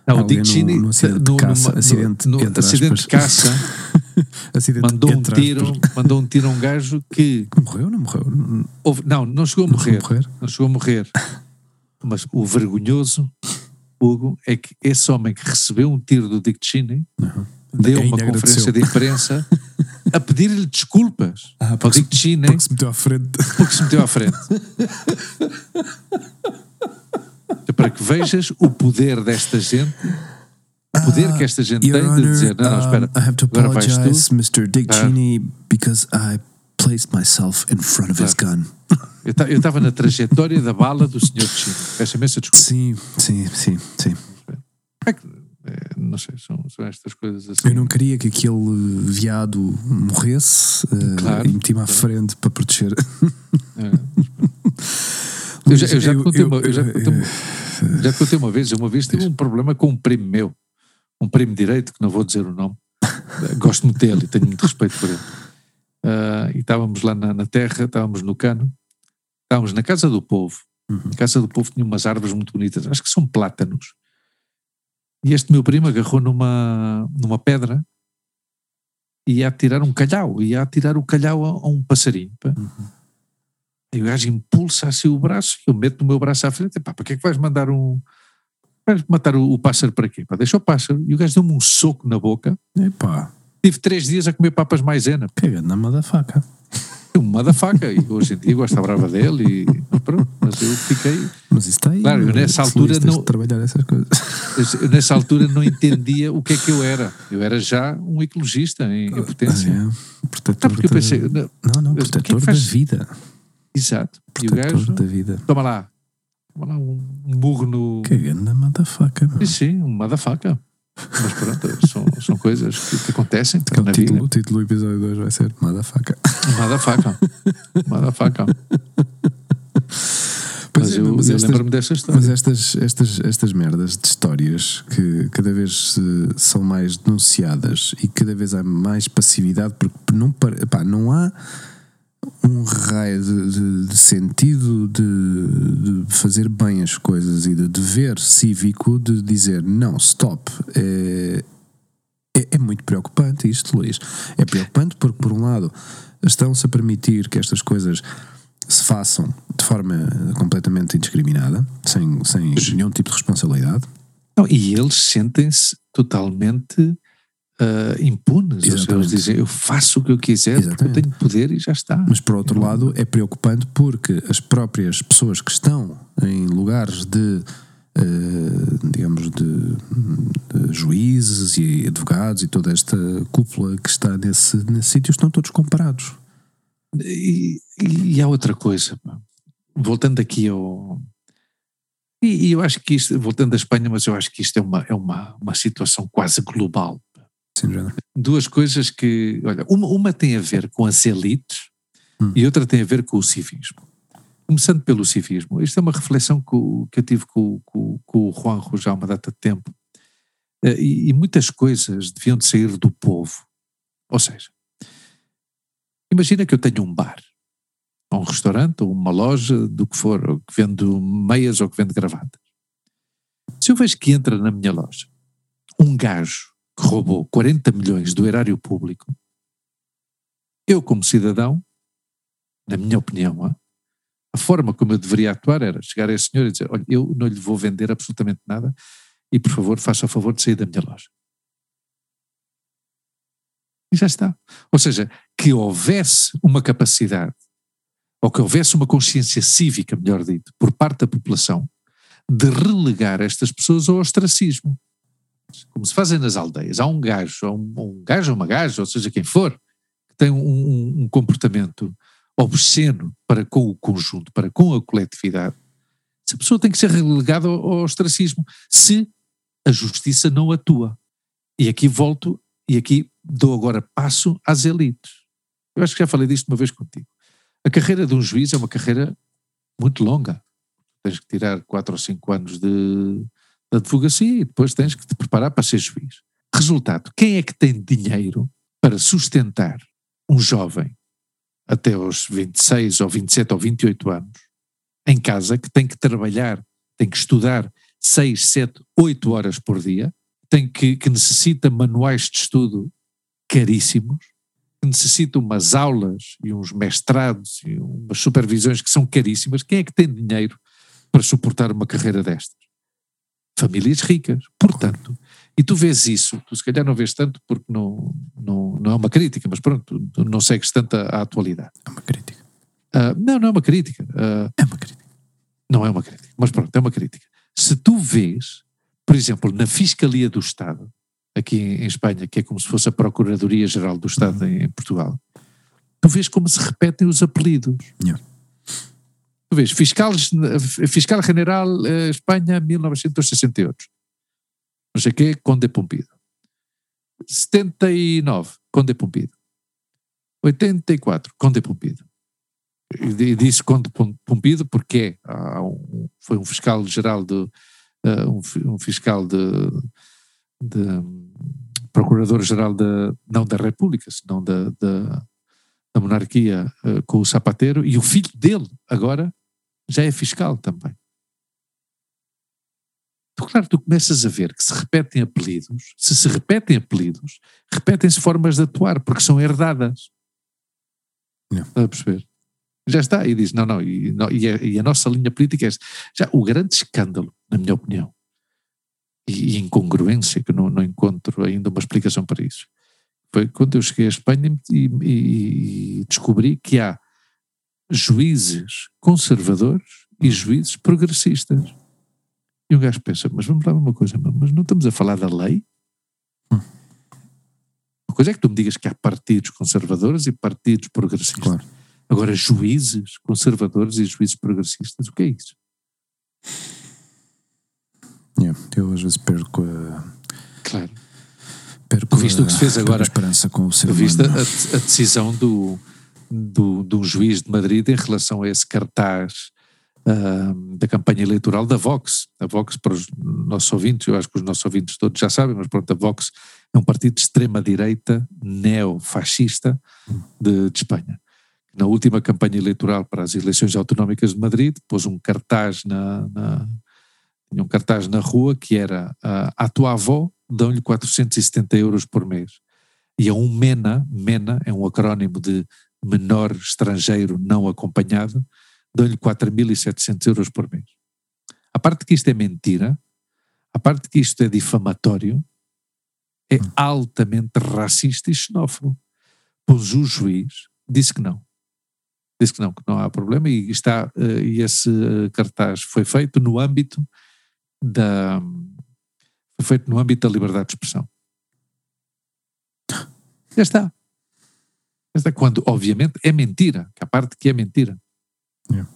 Não, o Alguém Dick no- Cheney no acidente de no- caça- numa- acidente, no, acidente de caça Acidente mandou um tiro, mandou um tiro a um gajo que Morreu ou não morreu? Não houve- não, não chegou a morrer, a morrer? não chegou a morrer. Mas o vergonhoso, Hugo, é que esse homem que recebeu um tiro do Dick Cheney deu uma agradeceu. conferência de imprensa a pedir-lhe desculpas Ah, ao porque, Dick Cheney porque se meteu à frente. porque se meteu à frente. É para que vejas o poder desta gente, o poder que esta gente Your tem de Honor, dizer: não, não, um, espera, I have to agora vais tu. Mr. Dick Ah. Cheney, because I placed myself in front of his gun. Eu estava na trajetória da bala do Sr. Chino. Peço imensa desculpa. Sim, sim, sim, sim. É que, é, não sei, são, são estas coisas assim. Eu não queria que aquele viado morresse eh, Claro, e meti-me à claro. frente para proteger. É, eu já, eu já Eu- contei eu- uma, eu já eu- contei uma- já contei uma vez, uma vez tive um problema com um primo meu, um primo direito, que não vou dizer o nome, gosto muito dele e tenho muito respeito por ele. Ah, e estávamos lá na, na terra, estávamos no cano, estávamos na casa do povo. Uhum. A casa do povo tinha umas árvores muito bonitas, acho que são plátanos. E este meu primo agarrou numa, numa pedra e ia atirar um calhau, ia atirar o calhau a, a um passarinho. pá. E o gajo impulsa assim o braço, eu meto o meu braço à frente, pá, para que é que vais mandar um. Vais matar o, o pássaro para quê? Pá, deixa o pássaro. E o gajo deu-me um soco na boca. Epá, Tive três dias a comer papas maisena. pega na motherfucker. Uma da faca. E hoje em dia gosto brava dele e pronto. Mas eu fiquei. Mas isso está aí. Claro, eu nessa Luís, altura não- trabalhar essas coisas. eu nessa altura não entendia o que é que eu era. Eu era já um ecologista em, em potência. É, protetor Tá, porque eu pensei, não, Não, não, o que é que protetor da vida. exato. E o Protetor gajo, da vida. toma lá, toma lá um, um burro no. Na motherfucker. meu. Sim, sim, uma da faca. Mas pronto, são, são coisas que, que acontecem Que na o, título, vida. o título do episódio 2 vai ser Motherfucker. Uma da faca. Uma da faca. Pois Mas é, eu, mas eu lembro-me dessa história. Mas estas, estas, estas merdas de histórias que cada vez se- são mais denunciadas e cada vez há mais passividade, porque não, pá, não há um raio de, de- de sentido de, de fazer bem as coisas e de dever cívico de dizer não, stop. É, é, é muito preocupante isto, Luís. É preocupante porque, por um lado, estão-se a permitir que estas coisas se façam de forma completamente indiscriminada, sem, sem nenhum tipo de responsabilidade. Não, e eles sentem-se totalmente ah, impunes. Eles dizem, eu faço o que eu quiser porque eu tenho poder e já está. Mas, por outro lado, é preocupante porque as próprias pessoas que estão em lugares de, eh, digamos, de, de juízes e advogados e toda esta cúpula que está nesse, nesse sítio estão todos comparados. E, e- e há outra coisa, voltando aqui ao. E, e eu acho que isto, voltando à Espanha, mas eu acho que isto é uma, é uma, uma situação quase global. Género. Duas coisas que, olha, uma, uma tem a ver com as elites Hum. e outra tem a ver com o civismo. Começando pelo civismo, isto é uma reflexão que, que eu tive com, com, com o Juanjo já há uma data de tempo. Eh, E, e muitas coisas deviam de sair do povo. Ou seja, imagina que eu tenho um bar, ou um restaurante, ou uma loja, do que for, ou que vendo meias ou que vende gravatas. Se eu vejo que entra na minha loja um gajo que roubou 40 milhões do erário público, eu, como cidadão, na minha opinião, a forma como eu deveria atuar era chegar a esse senhor e dizer: Olha, eu não lhe vou vender absolutamente nada e, por favor, faça o favor de sair da minha loja. E já está. Ou seja, que houvesse uma capacidade, ou que houvesse uma consciência cívica, melhor dito, por parte da população, de relegar estas pessoas ao ostracismo. Como se fazem nas aldeias. Há um gajo, ou um, um gajo ou uma gaja, ou seja quem for, que tem um, um- um comportamento obsceno para com o conjunto, para com a coletividade. Essa pessoa tem que ser relegada ao, ao ostracismo se a justiça não atua. E aqui volto, e aqui dou agora passo às elites. Eu acho que já falei disto uma vez contigo. A carreira de um juiz é uma carreira muito longa. Tens que tirar quatro ou cinco anos de, advocacia e depois tens que te preparar para ser juiz. Resultado: quem é que tem dinheiro para sustentar um jovem até aos 26 ou 27 ou 28 anos em casa que tem que trabalhar, tem que estudar 6, 7, 8 horas por dia, tem que, que necessita manuais de estudo caríssimos, que necessitam umas aulas e uns mestrados e umas supervisões que são caríssimas. Quem é que tem dinheiro para suportar uma carreira destas? Famílias ricas. Portanto, e tu vês isso, tu se calhar não vês tanto porque não, não, não é uma crítica, mas pronto, não segues tanto a, a atualidade. É uma crítica. Uh, não, não é uma crítica. Uh, é uma crítica. Não é uma crítica, mas pronto, é uma crítica. Se tu vês, por exemplo, na Fiscalia do Estado, aqui em Espanha, que é como se fosse a Procuradoria-Geral do Estado uhum. em, Portugal, tu vês como se repetem os apelidos. Yeah. Tu vês, Fiscal, Fiscal General eh, Espanha 1968 não sei o quê, Conde Pompido. 79, Conde Pompido. 84, Conde Pompido. E disse Conde Pompido porque é, um, foi um fiscal geral de uh, um, um, fiscal de, de procurador-geral não da República, senão da, da, da monarquia uh, com o Zapatero e o filho dele agora já é fiscal também. Então, claro, tu começas a ver que se repetem apelidos, se se repetem apelidos, repetem-se formas de atuar, porque são herdadas. Não. Está a perceber? Já está, e diz, não, não, e, não, e, a, e a nossa linha política é esta. Já, o grande escândalo, na minha opinião, e, e incongruência, que não, não encontro ainda uma explicação para isso, foi quando eu cheguei à Espanha e, e, e descobri que há juízes conservadores e juízes progressistas. E o gajo pensa, mas vamos lá uma coisa, mas não estamos a falar da lei? Hum. Uma coisa é que tu me digas que há partidos conservadores e partidos progressistas. Claro. Agora, juízes conservadores e juízes progressistas, o que é isso? Yeah, eu às vezes perco a. Claro. Perco Visto o que se fez agora. A esperança com o ser Viste a, a, decisão do, do, do juiz de Madrid em relação a esse cartaz uh, da campanha eleitoral da Vox. A Vox, para os nossos ouvintes, eu acho que os nossos ouvintes todos já sabem, mas pronto, a Vox é um partido de extrema-direita neofascista de, de Espanha. Na última campanha eleitoral para as eleições autonómicas de Madrid, pôs um cartaz na, na um cartaz na rua que era uh, a tua avó dão-lhe 470 euros por mês. E a um MENA, MENA é um acrónimo de menor estrangeiro não acompanhado, dão-lhe 4.700 euros por mês. A parte que isto é mentira, a parte que isto é difamatório, é hum. altamente racista e xenófobo. Pois o juiz disse que não. Disse que não, que não há problema e, está, uh, e esse uh, cartaz foi feito no âmbito da foi feito no âmbito da liberdade de expressão. Já está. Já está. Quando, obviamente, é mentira, que a parte que é mentira. Yeah.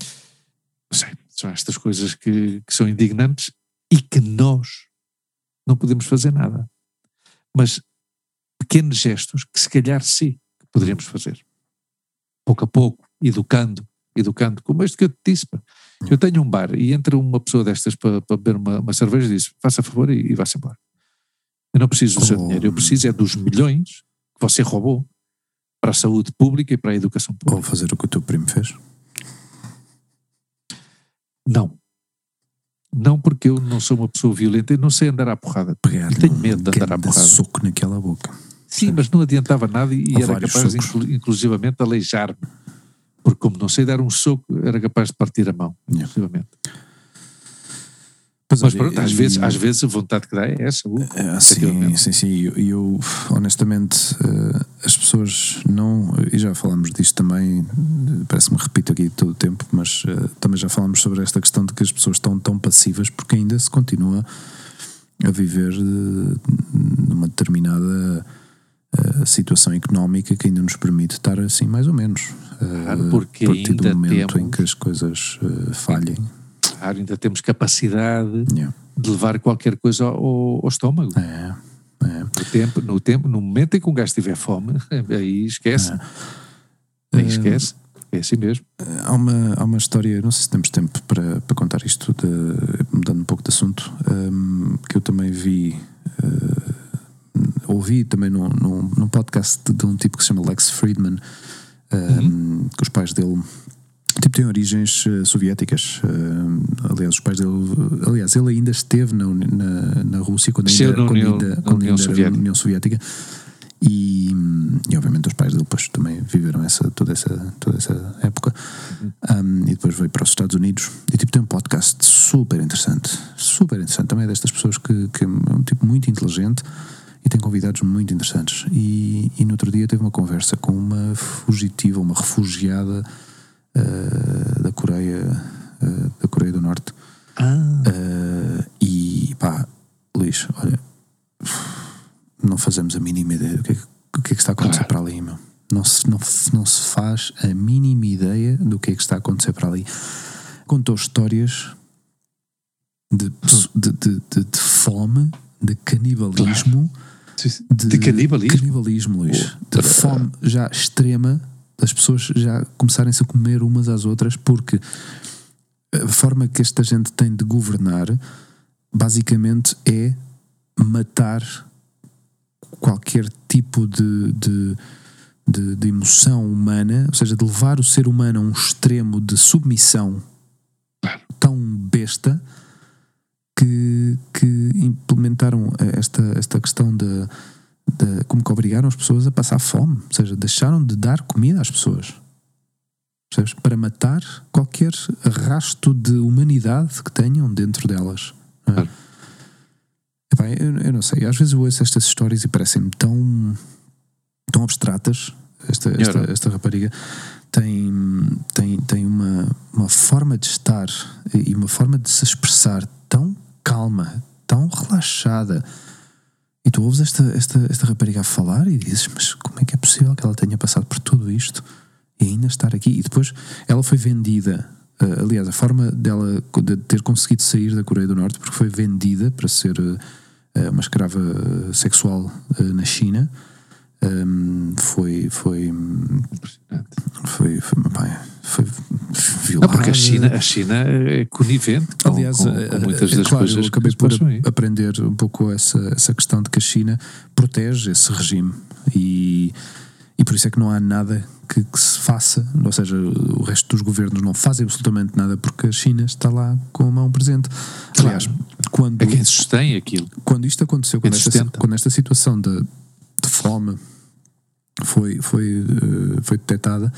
Sei, são estas coisas que, que são indignantes e que nós não podemos fazer nada. Mas pequenos gestos que se calhar sim poderíamos fazer. Pouco a pouco, educando, educando, como este que eu te disse. Eu tenho um bar e entra uma pessoa destas para, para beber uma, uma cerveja e diz: faça favor e, e vá-se embora. Eu não preciso do seu oh. dinheiro, eu preciso é dos milhões que você roubou para a saúde pública e para a educação pública. Ou fazer o que o teu primo fez. Não. Não porque eu não sou uma pessoa violenta, eu não sei andar à porrada. Pegar, tenho medo de andar à porrada. soco naquela boca. Sim, mas não adiantava nada e Há era capaz, inclu, inclusivamente, de aleijar-me. Porque como não sei dar um soco, era capaz de partir a mão, yeah. Mas, mas pronto, às, vezes, às vezes a vontade que dá é essa. Uh, é, sim, sim, sim. E eu, eu, honestamente, uh, as pessoas não. E já falámos disto também, parece-me repito aqui todo o tempo, mas uh, também já falámos sobre esta questão de que as pessoas estão tão passivas porque ainda se continua a viver numa determinada situação económica que ainda nos permite estar assim, mais ou menos. Claro, porque a partir do momento temos... em que as coisas falhem Claro, ainda temos capacidade yeah. de levar qualquer coisa ao, ao estômago. É, é. No, tempo, no, tempo, no momento em que um gajo tiver fome, aí esquece. É. Aí esquece. É assim mesmo. Há uma, há uma história, não sei se temos tempo para, para contar isto, de, mudando um pouco de assunto, um, que eu também vi, uh, ouvi também num, num, num, podcast de, de, um tipo que se chama Lex Friedman, uhum. que os pais dele Tipo, tem origens uh, soviéticas. Uh, aliás, os pais dele. Aliás, ele ainda esteve na, na, na Rússia quando ainda, quando União, ainda, quando União, ainda Soviética. União Soviética. E, e obviamente os pais dele depois também viveram essa, toda, essa, toda essa época. Um, e depois veio para os Estados Unidos. E tipo, tem um podcast super interessante. Super interessante. Também é destas pessoas que, que é um tipo muito inteligente e tem convidados muito interessantes. E, e no outro dia teve uma conversa com uma fugitiva, uma refugiada uh, da Coreia, uh, da Coreia do Norte. Ah. Uh, e pá, Luís, olha, não fazemos a mínima ideia do que é que, é que está a acontecer Claro. para ali, meu. Não se, não, não se faz a mínima ideia do que é que está a acontecer para ali. Contou histórias de, de, de, de- de fome, de canibalismo, De, canibalismo. canibalismo, Luís. De fome já extrema, das pessoas já começarem-se a comer umas às outras, porque a forma que esta gente tem de governar basicamente é matar qualquer tipo de, de, de, de emoção humana, ou seja, de levar o ser humano a um extremo de submissão tão besta que, que implementaram esta, esta questão de, de como que obrigaram as pessoas a passar fome, ou seja, deixaram de dar comida às pessoas. Percebes? Para matar qualquer rasto de humanidade que tenham dentro delas. é? Claro. Epá, eu, eu não sei, às vezes eu ouço estas histórias e parecem-me tão, tão abstratas. Esta, esta, esta rapariga tem, tem, tem uma, uma forma de estar e uma forma de se expressar tão calma, tão relaxada. E tu ouves esta, esta, esta rapariga a falar e dizes: Mas como é que é possível que ela tenha passado por tudo isto e ainda estar aqui? E depois ela foi vendida. eh, aliás, a forma dela de ter conseguido sair da Coreia do Norte, porque foi vendida para ser eh, uma escrava sexual eh, na China, ehm, foi, foi, foi, foi, pá, foi Não, porque a China, a China é conivente com, Aliás, com, eh, com muitas das claro, coisas eu acabei por aprender um pouco essa, essa questão de que a China protege esse regime. E, e por isso é que não há nada que, que se faça, ou seja, o resto dos governos não fazem absolutamente nada porque a China está lá com a mão presente. Aliás, quando, É quem sustém aquilo. quando isto aconteceu, quando esta, quando esta situação de, de fome foi, foi, eh, foi detectada,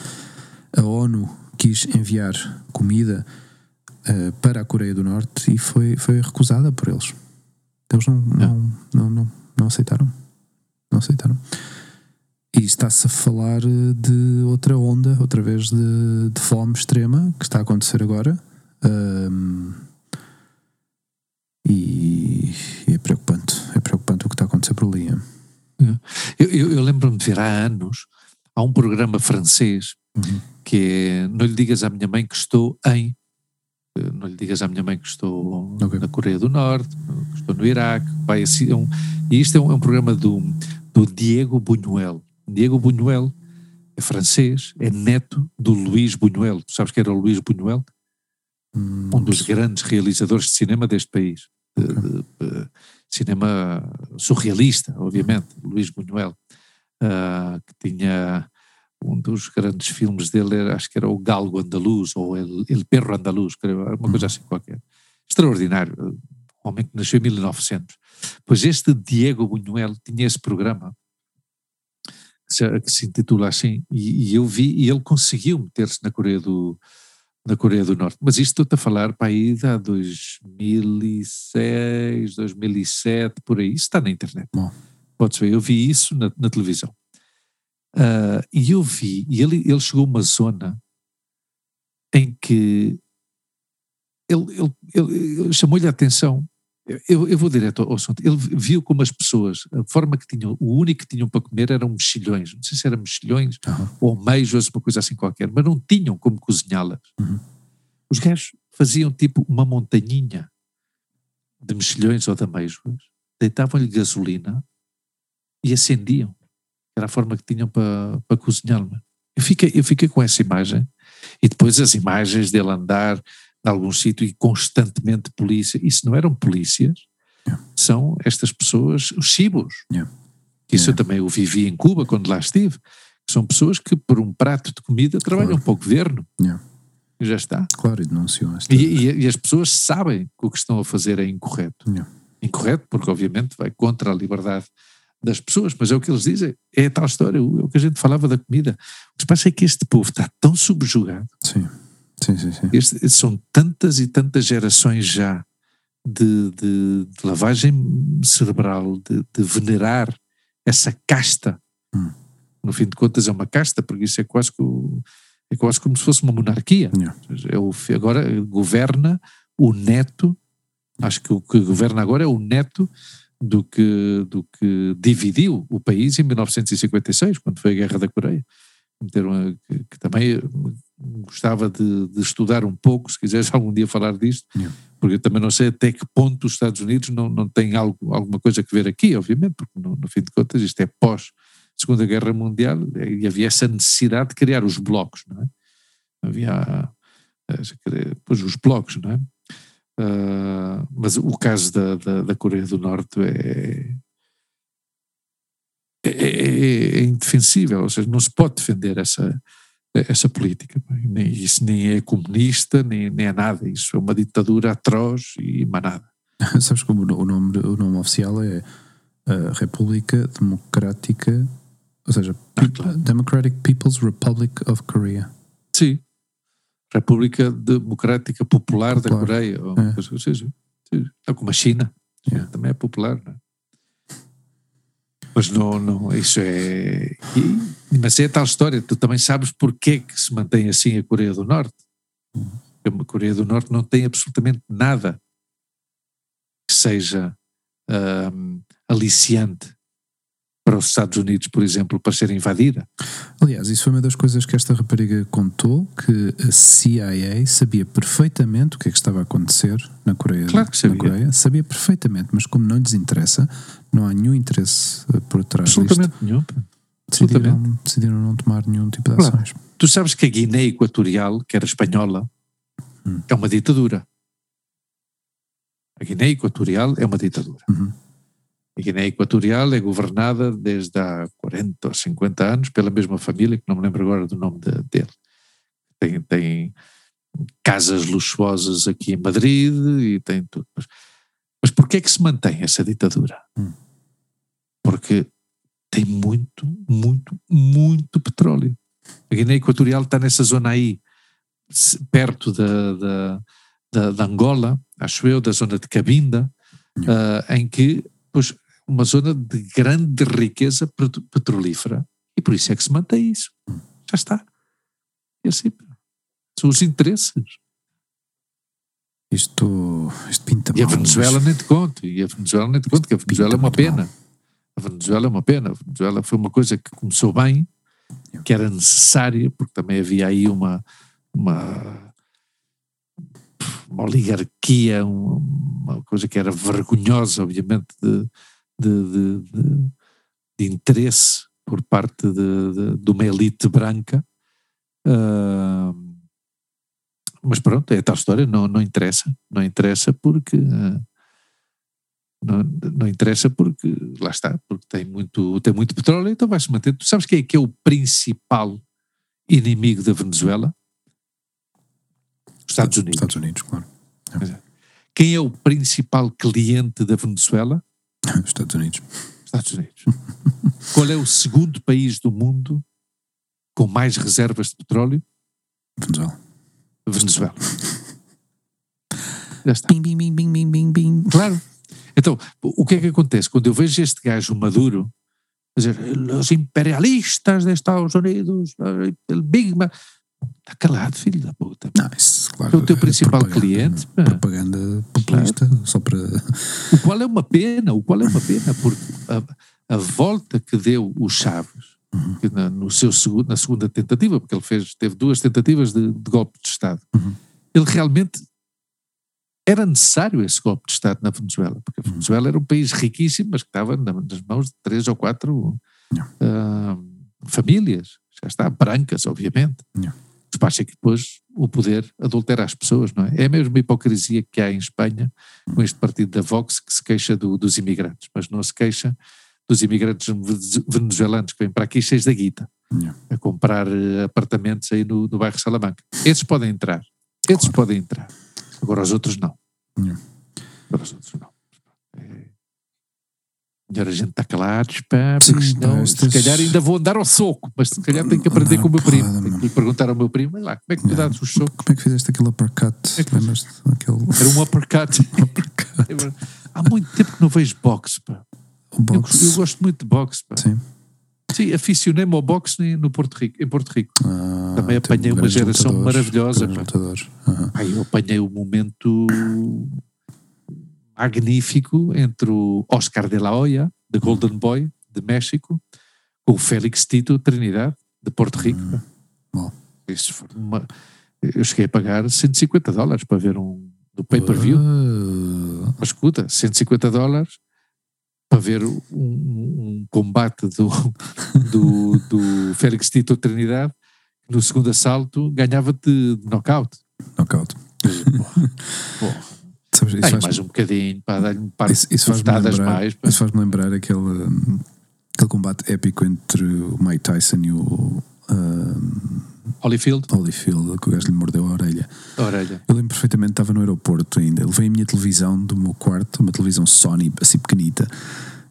a ONU quis enviar comida eh, para a Coreia do Norte e foi, foi recusada por eles. Eles não, não, não, não, não aceitaram. Não aceitaram. E está-se a falar de outra onda, outra vez de, de fome extrema que está a acontecer agora. Ahm, e, e é preocupante. É preocupante o que está a acontecer por ali. É. Eu, eu- eu lembro-me de ver há anos, há um programa francês Uhum. que é Não lhe digas à minha mãe que estou em. eh, Não lhe digas à minha mãe que estou Ok. na Coreia do Norte, que estou no Iraque. Vai assim, é um, e isto é um, é um programa do, do Diego Buñuel. Diego Buñuel é francês, é neto do Luís Buñuel. Tu sabes que era o Luís Buñuel? Hum, um dos grandes realizadores de cinema deste país. De cinema surrealista, obviamente, Luís Buñuel, ah, que tinha um dos grandes filmes dele, era, acho que era o Galgo Andaluz, ou El, El Perro Andaluz, uma coisa assim qualquer. Extraordinário, um homem que nasceu em 1900. Pois este Diego Buñuel tinha esse programa, que se, que se intitula assim, e, e eu vi, e ele conseguiu meter-se na Coreia do, na Coreia do Norte. Mas isto estou-te a falar para aí de há 2006, 2007, por aí. Isso está na internet. Bom. Podes ver, eu vi isso na, na televisão. Ah, e eu vi, e ele, ele chegou a uma zona em que ele, ele, ele- ele chamou-lhe a atenção. Eu, eu vou direto ao assunto. Ele viu como as pessoas, a forma que tinham, o único que tinham para comer eram mexilhões. Não sei se eram mexilhões Aham. ou ameijos, uma coisa assim qualquer, mas não tinham como cozinhá-las. Uhum. Os gajos faziam tipo uma montanhinha de mexilhões ou de ameijos, deitavam-lhe gasolina e acendiam. Era a forma que tinham para, para cozinhá-lo. Eu fiquei, eu fiquei com essa imagem e depois as imagens dele andar em algum sítio e constantemente polícia. Isso não eram polícias, Yeah. são estas pessoas, os chibos. Yeah. Isso eu também o vivi em Cuba quando lá estive. São pessoas que por um prato de comida trabalham Claro. para o governo. Já está. Claro, e denunciam esta. E, e- e as pessoas sabem que o que estão a fazer é incorreto. Incorreto porque obviamente vai contra a liberdade das pessoas, mas é o que eles dizem, é a tal história, é o que a gente falava da comida. O que se passa é que este povo está tão subjugado. Sim, sim, sim. sim. Este, são tantas e tantas gerações já de, de, de lavagem cerebral, de, de, venerar essa casta. Hum. No fim de contas é uma casta, porque isso é quase, que, é quase como se fosse uma monarquia. É o, agora governa o neto, acho que o que governa agora é o neto do que, do que dividiu o país em 1956, quando foi a Guerra da Coreia. Que, que também gostava de, de, estudar um pouco, se quiseres algum dia falar disto, yeah. porque eu também não sei até que ponto os Estados Unidos não, não têm algo, alguma coisa a ver aqui, obviamente, porque no, no fim de contas isto é pós Segunda Guerra Mundial e havia essa necessidade de criar os blocos, não é? Havia depois os blocos, não é? Uh, mas o caso da, da, da, Coreia do Norte é, é, é, é, indefensível, ou seja, não se pode defender essa, essa política. Nem, isso nem é comunista, nem, nem é nada. Isso é uma ditadura atroz e manada. Sabes como o nome, o nome oficial é a República Democrática, ou seja, ah, claro. Democratic People's Republic of Korea. Sim. República Democrática Popular, popular. da Coreia, ou, é. ou seja, é como a China, yeah. também é popular, não é? Mas não, não, isso é. E, mas é tal história, tu também sabes porque que se mantém assim a Coreia do Norte. A Coreia do Norte não tem absolutamente nada que seja um, aliciante para os Estados Unidos, por exemplo, para ser invadida. Aliás, isso foi uma das coisas que esta rapariga contou, que a CIA sabia perfeitamente o que é que estava a acontecer na Coreia. Claro que sabia. Coreia, sabia perfeitamente, mas como não lhes interessa, não há nenhum interesse eh, por trás Absolutamente disto. nenhum. Decidiram, decidiram não tomar nenhum tipo de claro. ações. Tu sabes que a Guiné Equatorial, que era espanhola, hum. é uma ditadura. A Guiné Equatorial é uma ditadura. Uhum. A Guiné Equatorial é governada desde há 40 ou 50 anos pela mesma família, que não me lembro agora do nome de, dele. Tem, tem casas luxuosas aqui em Madrid e tem tudo. Mas, mas porquê é que se mantém essa ditadura? Hum. Porque tem muito, muito, muito petróleo. A Guiné Equatorial está nessa zona aí, perto da, da, da, da Angola, acho eu, da zona de Cabinda, uh, em que pois, uma zona de grande riqueza petrolífera e por isso é que se mantém isso. Já está. E assim, são os interesses. Isto, isto pinta E a mal, Venezuela mas- nem te conto, e a Venezuela nem te conto, que a Venezuela é uma pena. A Venezuela é uma pena. A Venezuela foi uma coisa que começou bem, que era necessária, porque também havia aí uma, uma, uma oligarquia, um- uma coisa que era vergonhosa, obviamente, de, de, de, de- interesse por parte de, de, uma elite branca. Ah, mas pronto, é tal história, não, não interessa. Não interessa porque. ah, não, não interessa porque, lá está, porque tem muito, tem muito petróleo, então vai-se manter. Tu sabes quem é que é o principal inimigo da Venezuela? Os Estados Unidos. Estados Unidos, claro. Quem é o principal cliente da Venezuela? Os Estados Unidos. Estados Unidos. Qual é o segundo país do mundo com mais reservas de petróleo? Venezuela. Venezuela. Já está. Bim, bim, bim, bim, bim, bim, bim. Claro. Então, o que é que acontece? Quando eu vejo este gajo maduro, dizer, os imperialistas dos Estados Unidos, o Big Man. Está calado, filho da puta. Não, isso, claro. É o teu é principal cliente, pá. Propaganda populista, só para. O qual é uma pena, o qual é uma pena, porque a, a volta que deu o Chaves que na, no seu na segunda tentativa, porque ele fez, teve duas tentativas de, de golpe de Estado, Uhum. ele realmente era necessário esse golpe de Estado na Venezuela, porque a Venezuela era um país riquíssimo, mas que estava na- nas mãos de três ou quatro ah, famílias, já está, brancas, obviamente. Yeah. Basta que depois o poder adultera as pessoas, não é? É a mesma hipocrisia que há em Espanha com este partido da Vox que se queixa do- dos imigrantes, mas não se queixa dos imigrantes vene- venezuelanos que vêm para aqui cheios da guita Yeah. a comprar eh, apartamentos aí no, no bairro Salamanca. Esses podem entrar, esses Claro. podem entrar. Agora os outros não. Yeah. Agora os outros não. É- melhor a gente está calados, pá, porque senão, se calhar ainda vou andar ao soco, mas se calhar tenho que aprender Não, com o meu primo. Tenho que lhe perguntar ao meu primo, "Olha lá, como é que tu Yeah. dás o soco? Como é que fizeste aquele uppercut? É que- Lembras-te daquele Era um uppercut. Há muito tempo que não vejo boxe, pá. o Eu, boxe? eu gosto muito de boxe, pá. Sim. Sim, aficionei-me ao boxe no Porto Rico, em Porto Rico. Ah, Também apanhei uma geração lutadores, maravilhosa, pá. lutadores. Aham. Pá, eu apanhei o momento magnífico entre o Oscar de la Hoya, The Golden Boy, de México, com o Félix Tito Trinidad, de Porto Rico. pá. bom. Isso foi uma- eu cheguei a pagar 150 dólares para ver um do pay-per-view. Ah, Mas escuta, 150 dólares para ver um, um combate do, do, do Félix Tito Trinidad, que no segundo assalto ganhava-te de knockout. knockout. Pô, Sabes, isso faz- mais um bocadinho, pá, dá-lhe um par Isso, isso de lembrar, mais. pá. isso faz-me lembrar aquele, aquele combate épico entre o Mike Tyson e o hum, Holyfield, Holyfield, que o gajo lhe mordeu a orelha. a orelha. Eu lembro perfeitamente, estava no aeroporto ainda. Levei a minha televisão do meu quarto, uma televisão Sony, assim pequenita.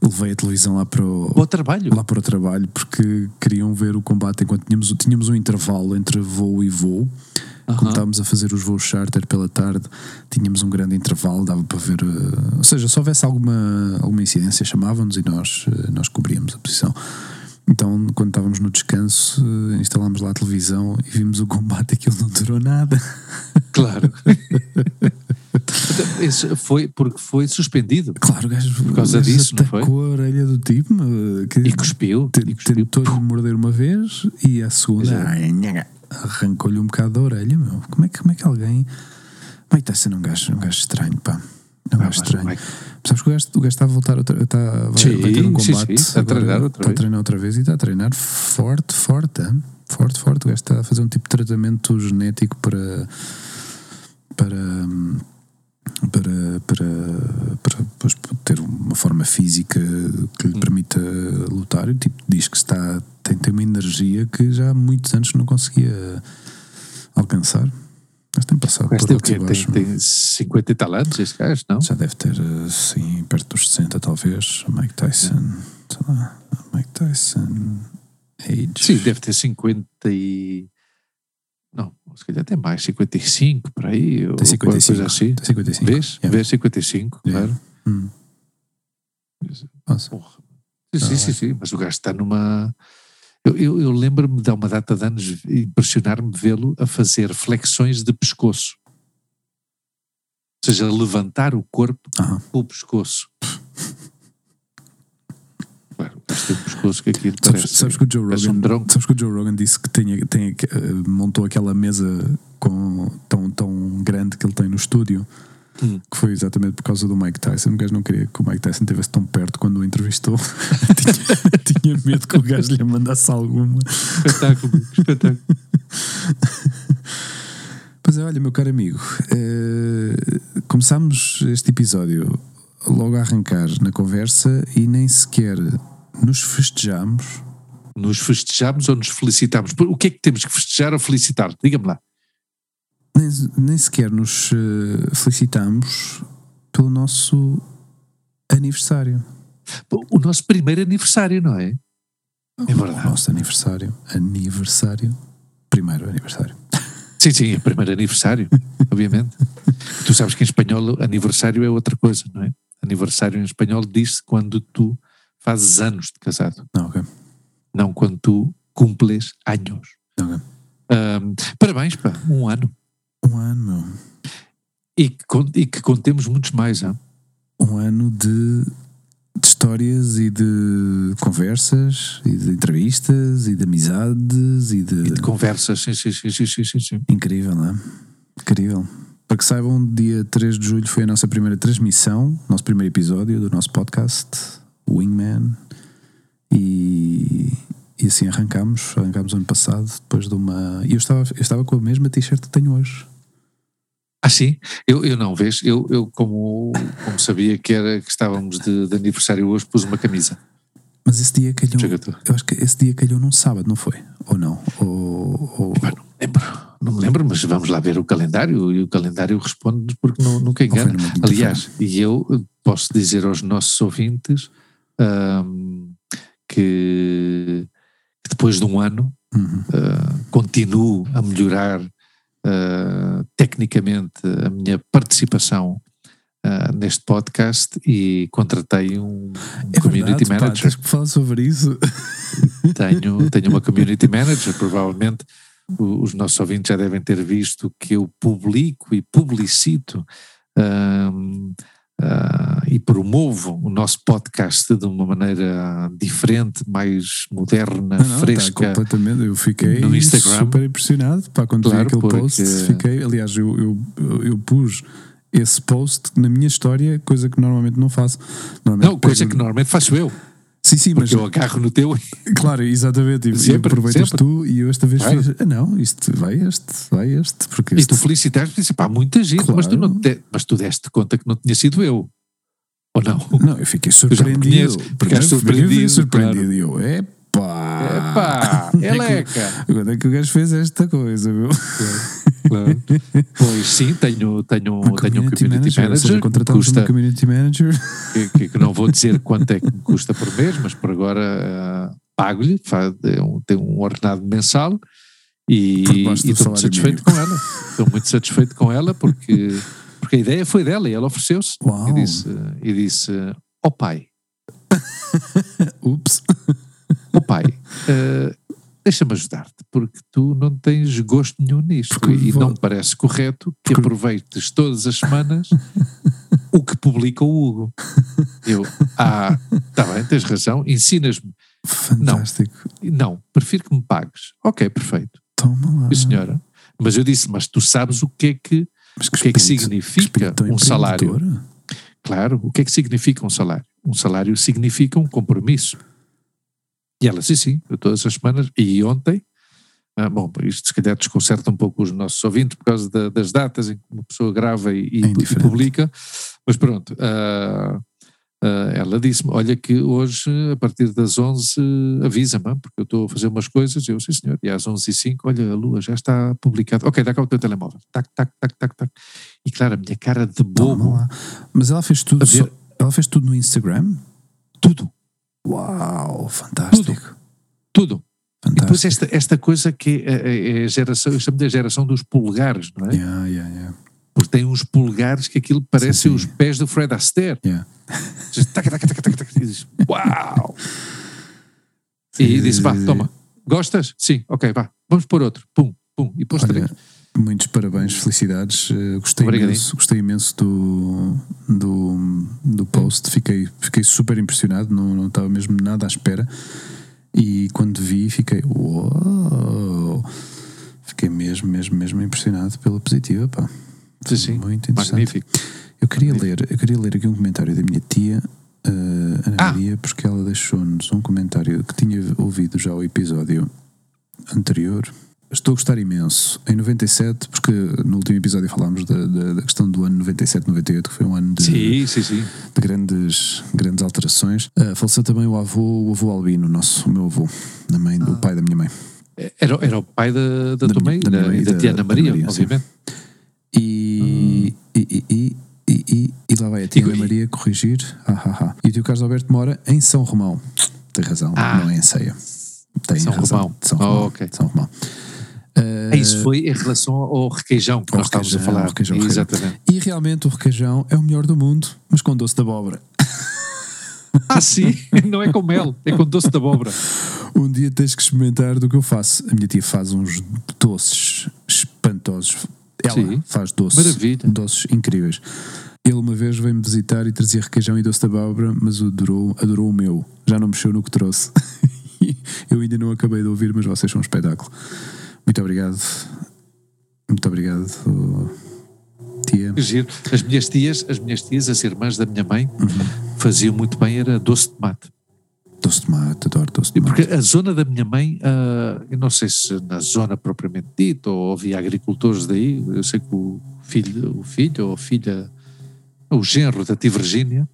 Levei a televisão lá para o, Bom trabalho. lá para o trabalho porque queriam ver o combate enquanto tínhamos, tínhamos um intervalo entre voo e voo. Como Aham. estávamos a fazer os voos charter pela tarde, tínhamos um grande intervalo, dava para ver. eh, ou seja, se houvesse alguma, alguma incidência, chamavam-nos e nós, eh, nós cobríamos a posição. Então, quando estávamos no descanso, eh, instalámos lá a televisão e vimos o combate, aquilo não durou nada. Claro. Esse foi porque foi suspendido Claro, o gajo, Por causa disso, não foi? atacou a orelha do tipo que e cuspiu. te- E cuspiu. tentou-lhe morder uma vez e a segunda arrancou-lhe um bocado da orelha. Meu. Como, é que, como é que alguém. Tyson é um gajo, um gajo estranho, pá. É um Ah, gajo mas o estranho. Mike- Sabes que o gajo, o gajo está a voltar outra, está, vai, Sim, vai ter um sim, combate. sim, está a treinar outra está a vez. treinar outra vez e está a treinar forte, forte, hein? forte, forte. O gajo está a fazer um tipo de tratamento genético para. para. para, para, para, depois ter uma forma física que lhe Hum. permita lutar. E, tipo, diz que está, tem, tem uma energia que já há muitos anos não conseguia alcançar. Mas tem passado Mas por tem, o altos quê? baixos. tem, tem 50 e tal anos este gajo, não? Já deve ter, sim, perto dos 60 talvez. Mike Tyson, sei lá, Mike Tyson, age. Sim, deve ter 50 e... Não, se calhar tem mais, 55 por aí, ou tem qualquer 55. coisa assim. Tem 55. Vês? Yeah. Vês 55, Yeah. claro. Hum. Nossa. Porra. Sim, sim, Ah, sim, sim, mas o gajo está numa. Eu, eu, eu lembro-me de há uma data de anos impressionar-me vê-lo a fazer flexões de pescoço. Ou seja, levantar o corpo Aham. com o pescoço. Claro, tem um pescoço que aquilo Sabes, parece. sabes que o Joe um Rogan, sabes que o Joe Rogan disse que tinha, tem, eh, montou aquela mesa com, tão, tão grande que ele tem no estúdio, Hum. que foi exatamente por causa do Mike Tyson. O gajo não queria que o Mike Tyson estivesse tão perto quando o entrevistou. tinha, tinha medo que o gajo lhe mandasse alguma. Espetáculo, espetáculo. Pois é, olha, meu caro amigo, eh, começámos este episódio logo a arrancar na conversa e nem sequer nos festejamos. Nos festejamos ou nos felicitamos? O que é que temos que festejar ou felicitar? Diga-me lá. Nem, nem sequer nos eh, felicitamos pelo nosso aniversário. O nosso primeiro aniversário, não é? É O verdade. nosso aniversário. Aniversário. Primeiro aniversário. Sim, sim, é primeiro aniversário, obviamente. Tu sabes que em espanhol aniversário é outra coisa, não é? Aniversário em espanhol diz-se quando tu fazes anos de casado, Não, ok. não quando tu cumples anos. ok. Ahm, parabéns, pá, um ano. Um ano, meu. E que, e que contemos muitos mais, hein? Um ano de, de histórias e de conversas e de entrevistas e de amizades e de. e de conversas. Sim, sim, sim, sim, sim, sim, sim. Incrível, não é? Incrível. Para que saibam, dia 3 de julho foi a nossa primeira transmissão, nosso primeiro episódio do nosso podcast, Wingman. E, e assim arrancámos, arrancámos ano passado, depois de uma. E eu estava, eu estava com a mesma t-shirt que tenho hoje. Ah, sim? Eu, eu não, vês? Eu, eu como, como sabia que, era, que estávamos de, de aniversário hoje, pus uma camisa. Mas esse dia calhou. Eu acho que esse dia calhou num sábado, não foi? Ou não? Ou, ou, Pá, não me lembro, não me lembro, mas vamos lá ver o calendário e o calendário responde porque não, nunca engana. Aliás, e eu posso dizer aos nossos ouvintes, que, depois de um ano Uhum. uh, continuo a melhorar uh, tecnicamente a minha participação uh, neste podcast e contratei um, É community verdade, pá, manager. que falar sobre isso. tenho, tenho uma community manager, provavelmente os nossos ouvintes já devem ter visto que eu publico e publicito ahm, ah, e promovo o nosso podcast de uma maneira diferente, mais moderna, Não, não, tá fresca. completamente. Eu fiquei no Instagram. super impressionado pá, quando vi Claro, aquele porque- post. Fiquei, aliás, eu, eu, eu, pus esse post na minha história, coisa que normalmente não faço. Normalmente Não, coisa que normalmente faço eu, Sim, sim, mas porque eu agarro no teu claro, exatamente. E, Sempre, e aproveitas sempre. tu e eu esta vez Claro. fiz. Ah, não, isto vai este, vai este. Porque e este, tu felicitaste e disse, pá, muita gente, mas, tu não Claro. te, mas tu deste conta que não tinha sido eu, ou não? Não, eu fiquei surpreendido. primeiro fiquei surpreendido, surpreendido. E eu, epá. Epá, é eleca! Quando é que o gajo fez esta coisa, meu? Claro. Pois sim, tenho, tenho, Uma tenho um community manager, manager que contratamos custa, uma community manager. que, que- não vou dizer quanto é que me custa por mês, mas por agora ah, pago-lhe, é um- tem um ordenado mensal e, e estou muito satisfeito com ela. Estou muito satisfeito com ela porque, porque a ideia foi dela e ela ofereceu-se e disse, e disse: Ó oh pai, Ups. ó pai, ah, deixa-me ajudar-te, porque tu não tens gosto nenhum nisto Porque e vou- não me parece correto que Porque- aproveites todas as semanas o que publica o Hugo. Eu, ah, está bem, tens razão, ensinas-me. Fantástico. Não, prefiro que me pagues. Ok, perfeito. Toma lá. Sim, senhora. Mas eu disse, mas tu sabes o que é que, Mas o que, é que significa um salário? Claro, o que é que significa um salário? Um salário significa um compromisso. E ela disse sim, eu todas as semanas, e ontem, ah, bom, isto se calhar desconcerta um pouco os nossos ouvintes por causa da- das datas em que uma pessoa grava e, e- É e publica, mas pronto, ah, ela disse-me, olha que hoje a partir das 11 avisa-me, porque eu estou a fazer umas coisas, eu, sim senhor, e às 11 e 05 olha a lua já está publicada, ok, dá cá o teu telemóvel, tac, tac, tac, tac, tac, e claro, a minha cara de bobo. Mas ela fez tudo. A só- ela fez tudo no Instagram? tudo, Uau, fantástico. tudo. E depois Fantástico. esta, esta coisa que é, é- é a geração, eu chamo de a geração dos polegares, não é? Yeah, yeah, yeah. Porque tem uns polegares que aquilo parece Sim, sim. os pés do Fred Astaire. yeah. Taca, taca, taca, taca, taca, e diz, Uau! E disse, vá, toma, gostas? Sim, ok, vá, vamos pôr outro. Pum, pum, e pôs três. Muitos parabéns, felicidades. Eh, gostei Obrigadinho. imenso, gostei imenso do, do, do post. Fiquei, fiquei super impressionado, não, não estava mesmo nada à espera. E quando vi, fiquei uau! Fiquei mesmo, mesmo, mesmo impressionado pela positiva. Pá. Sim, sim, Muito interessante. magnífico. Eu queria ler, eu queria ler aqui um comentário da minha tia, eh, Ana Ah. Maria, porque ela deixou-nos um comentário que tinha ouvido já o episódio anterior. Estou a gostar imenso. Em 97, porque no último episódio falámos da, da, da questão do ano 97, 98, que foi um ano de, Sim, sim, sim. de grandes, grandes alterações. Ah, faleceu também o avô, o avô Albino, nosso, o meu avô, da mãe do pai da minha mãe. Era, era o pai da, da, Da tua mãe, da da, da, da- tia Ana da Maria, Maria, sim. obviamente. E, e, e, e, e, lá vai a tia E- Maria corrigir. Ah, ah, ah. E o tio Carlos Alberto mora em São Romão. Tem razão, Ah. não é em Ceia. Tem São razão. Romão. São Oh, Romão. ok. São Romão. Ah, Isso foi em relação ao requeijão que nós estávamos a falar. requeijão. Exatamente. E realmente o requeijão é o melhor do mundo, mas com doce de abóbora. Ah, sim, não é com mel, é com doce de abóbora. Um dia tens que experimentar do que eu faço. A minha tia faz uns doces espantosos. Ela Sim. faz doces, Maravilha. doces incríveis. Ele uma vez veio-me visitar e trazia requeijão e doce de abóbora, mas adorou, adorou o meu. Já não mexeu no que trouxe. eu ainda não acabei de ouvir, mas vocês são um espetáculo. Muito obrigado. Muito obrigado, tia. Giro. As minhas tias, as minhas tias, as irmãs da minha mãe, faziam muito bem, era doce de tomate. Doce de tomate, adoro doce de tomate. porque a zona da minha mãe, ah, eu não sei se na zona propriamente dita ou havia agricultores daí, eu sei que o filho, o filho ou a filha, o genro da tia Virgínia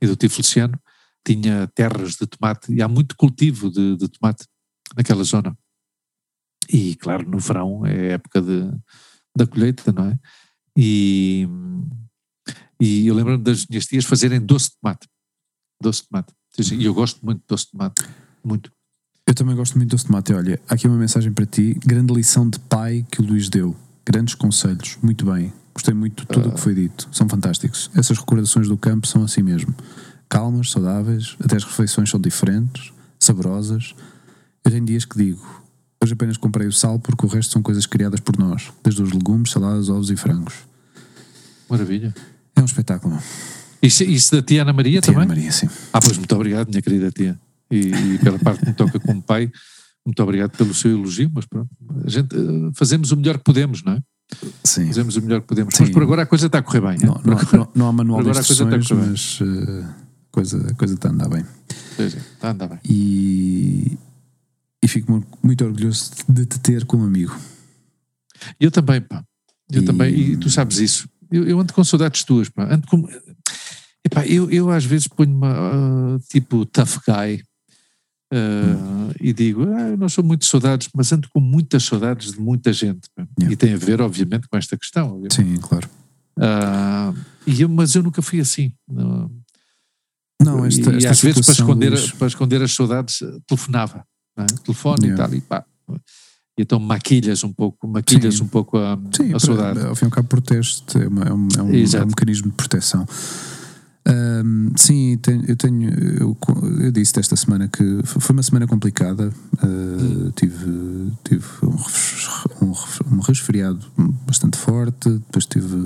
e do tio Feliciano tinha terras de tomate e há muito cultivo de, de tomate naquela zona. E claro, no verão é época de, da colheita, não é? E, e eu lembro-me das minhas tias fazerem doce de tomate. Doce de tomate. E eu gosto muito de doce de tomate. Muito. Eu também gosto muito de doce de tomate. Olha, há aqui uma mensagem para ti. Grande lição de pai que o Luís deu. Grandes conselhos. Muito bem. Gostei muito de tudo o que foi dito. São fantásticos. Essas recordações do campo são assim mesmo. Calmas, saudáveis, até as refeições são diferentes, saborosas. Eu tenho dias que digo, hoje apenas comprei o sal porque o resto são coisas criadas por nós, desde os legumes, saladas, ovos e frangos. Maravilha. É um espetáculo. Isso, isso da tia Ana Maria Tia também? Ana Maria, sim. Ah, pois muito obrigado, minha querida tia. E, e pela parte que me toca como pai, muito obrigado pelo seu elogio, mas pronto, a gente eh, fazemos o melhor que podemos, não é? Sim. Fazemos o melhor que podemos. Sim. Mas por agora a coisa está a correr bem. é? Não, não, agora- não, não há manual de a a instruções, bem. mas a coisa, a coisa está a andar bem. Sim, Está a andar bem. E, e fico mu- muito orgulhoso de te ter como amigo. Eu também, pá. Eu E- também, e tu sabes isso. Eu, eu ando com saudades tuas, pá. Ando com. Epá, eu, eu às vezes ponho-me ah, tipo tough guy ah, e digo, ah, eu não sou muito saudades, mas ando com muitas saudades de muita gente. Yeah. E tem a ver, obviamente, com esta questão. obviamente. Sim, claro. E eu, mas eu nunca fui assim. Não, Não, esta, e esta às vezes para esconder, Luís, para esconder as saudades eh, telefonava, não é? telefone Yeah. e tal, e pá. E então maquilhas um pouco, maquilhas Sim. um pouco a, Sim, a saudade. ao fim e ao cabo proteste, é, uma- é um, é um- é um mecanismo de proteção. Ahm, sim, tenho- eu tenho, eu, eu disse esta semana que foi uma semana complicada. ah, tive, tive um, um um resfriado bastante forte, depois tive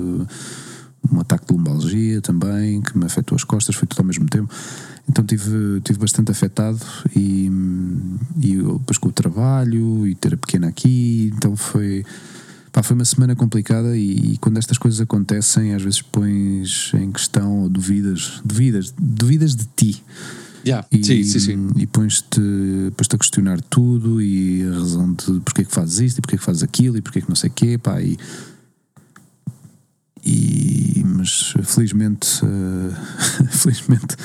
um ataque de lombalgia também, que me afetou as costas, foi tudo ao mesmo tempo. Então tive, tive bastante afetado e, e depois com o trabalho e ter a pequena aqui, então foi, pá, foi uma semana complicada e, e quando estas coisas acontecem às vezes pões em questão ou duvidas, duvidas, duvidas de ti Yeah, e, sim, sim, sim. e pões-te pões a questionar tudo e a razão de porque é que fazes isto e porque é que fazes aquilo e porque é que não sei o quê, pá, e, e mas felizmente eh, felizmente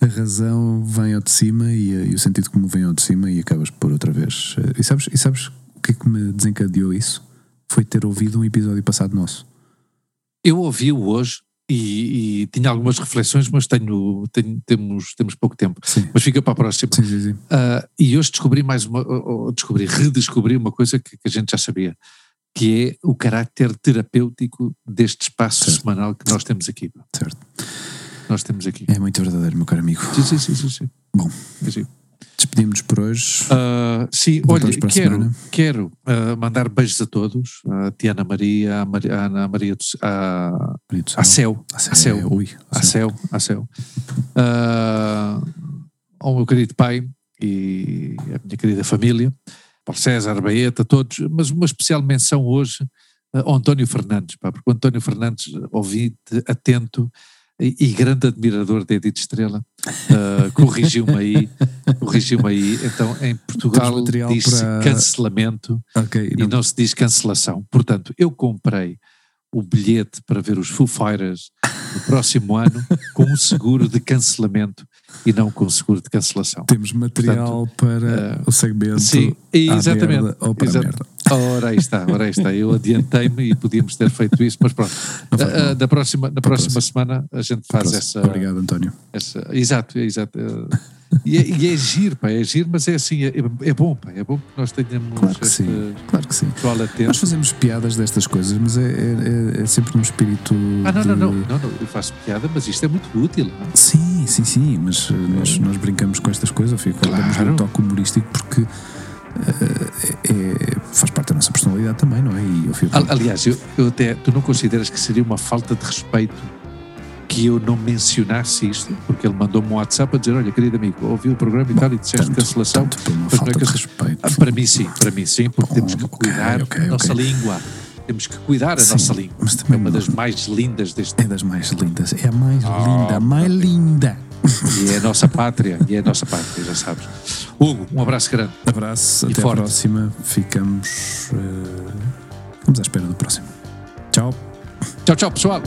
a razão vem ao de cima e, eh, e o sentido comum vem ao de cima e acabas por outra vez eh, e sabes, e sabes o que é que me desencadeou isso? Foi ter ouvido um episódio passado nosso Eu ouvi-o hoje e, e tinha algumas reflexões, mas tenho, tenho- temos, temos pouco tempo. sim, Mas fica para a próxima. sim, sim, sim. Ah, e hoje descobri mais uma, ou- ou descobri, redescobri uma coisa que, que a gente já sabia, que é o caráter terapêutico deste espaço Certo. semanal que nós temos aqui. certo Nós temos aqui. é muito verdadeiro meu caro amigo Sim, sim, sim, sim. sim. Bom. Sim, sim. despedimos por hoje Ah, sim, Voltamos olha, quero, quero ah, mandar beijos a todos, a Tiana Maria, a, a Ana Maria, do- a, Maria do a Céu, A a Céu. Céu, Ui, a a Céu. Céu, a Céu, Ah, ao meu querido pai e a minha querida família, Paulo César, Baeta, todos, mas uma especial menção hoje ao António Fernandes, pá, porque o António Fernandes, ouvi-te atento e, e grande admirador de Edith Estrela, ah, corrigiu-me aí, corrigiu-me aí, então em Portugal diz-se para- cancelamento Ok, e não se diz cancelação. Portanto, eu comprei o bilhete para ver os Foo Fighters no próximo ano com um seguro de cancelamento e não com seguro de cancelação. Temos material para eh, o segmento Sim, exatamente. merda ou para Exa- merda. Ora aí está, ora aí está. Eu adiantei-me e podíamos ter feito isso, mas pronto. Ah, da próxima, na próxima próxima. semana a gente faz essa, Obrigado, António. essa. Exato, exato. Ah, E é, e é giro, pá, é giro, mas é assim, é, é bom, pá, é bom que nós tenhamos Claro que sim. Claro que sim. Nós fazemos piadas destas coisas, mas é, é- é- é sempre num espírito. Ah, não, de... não, não, não, não, eu faço piada, mas isto é muito útil. não? Sim, sim, sim, mas uh, nós, nós brincamos com estas coisas, fico, Claro. damos um toque humorístico porque uh, é- é- faz parte da nossa personalidade também, não é? E eu Aliás, eu, eu até, tu não consideras que seria uma falta de respeito que eu não mencionasse isto? Porque ele mandou-me um WhatsApp a dizer: Olha, querido amigo, ouvi o programa e tal e disseste tanto, cancelação. tanto por uma Mas não é falta eu- respeito. Ah, Para mim, sim, para mim, sim, porque Oh, temos que cuidar ok, da nossa ok. língua. Temos que cuidar da nossa língua. mas É também uma não- das mais lindas deste É das mais lindas, é a mais Ah, linda, a mais linda. e é a nossa pátria, e é a nossa pátria, já sabes. Hugo, um abraço grande. Abraço, E até forte. a próxima. Ficamos. uh, ficamos à espera do próximo. Tchau. Tchau, tchau, pessoal.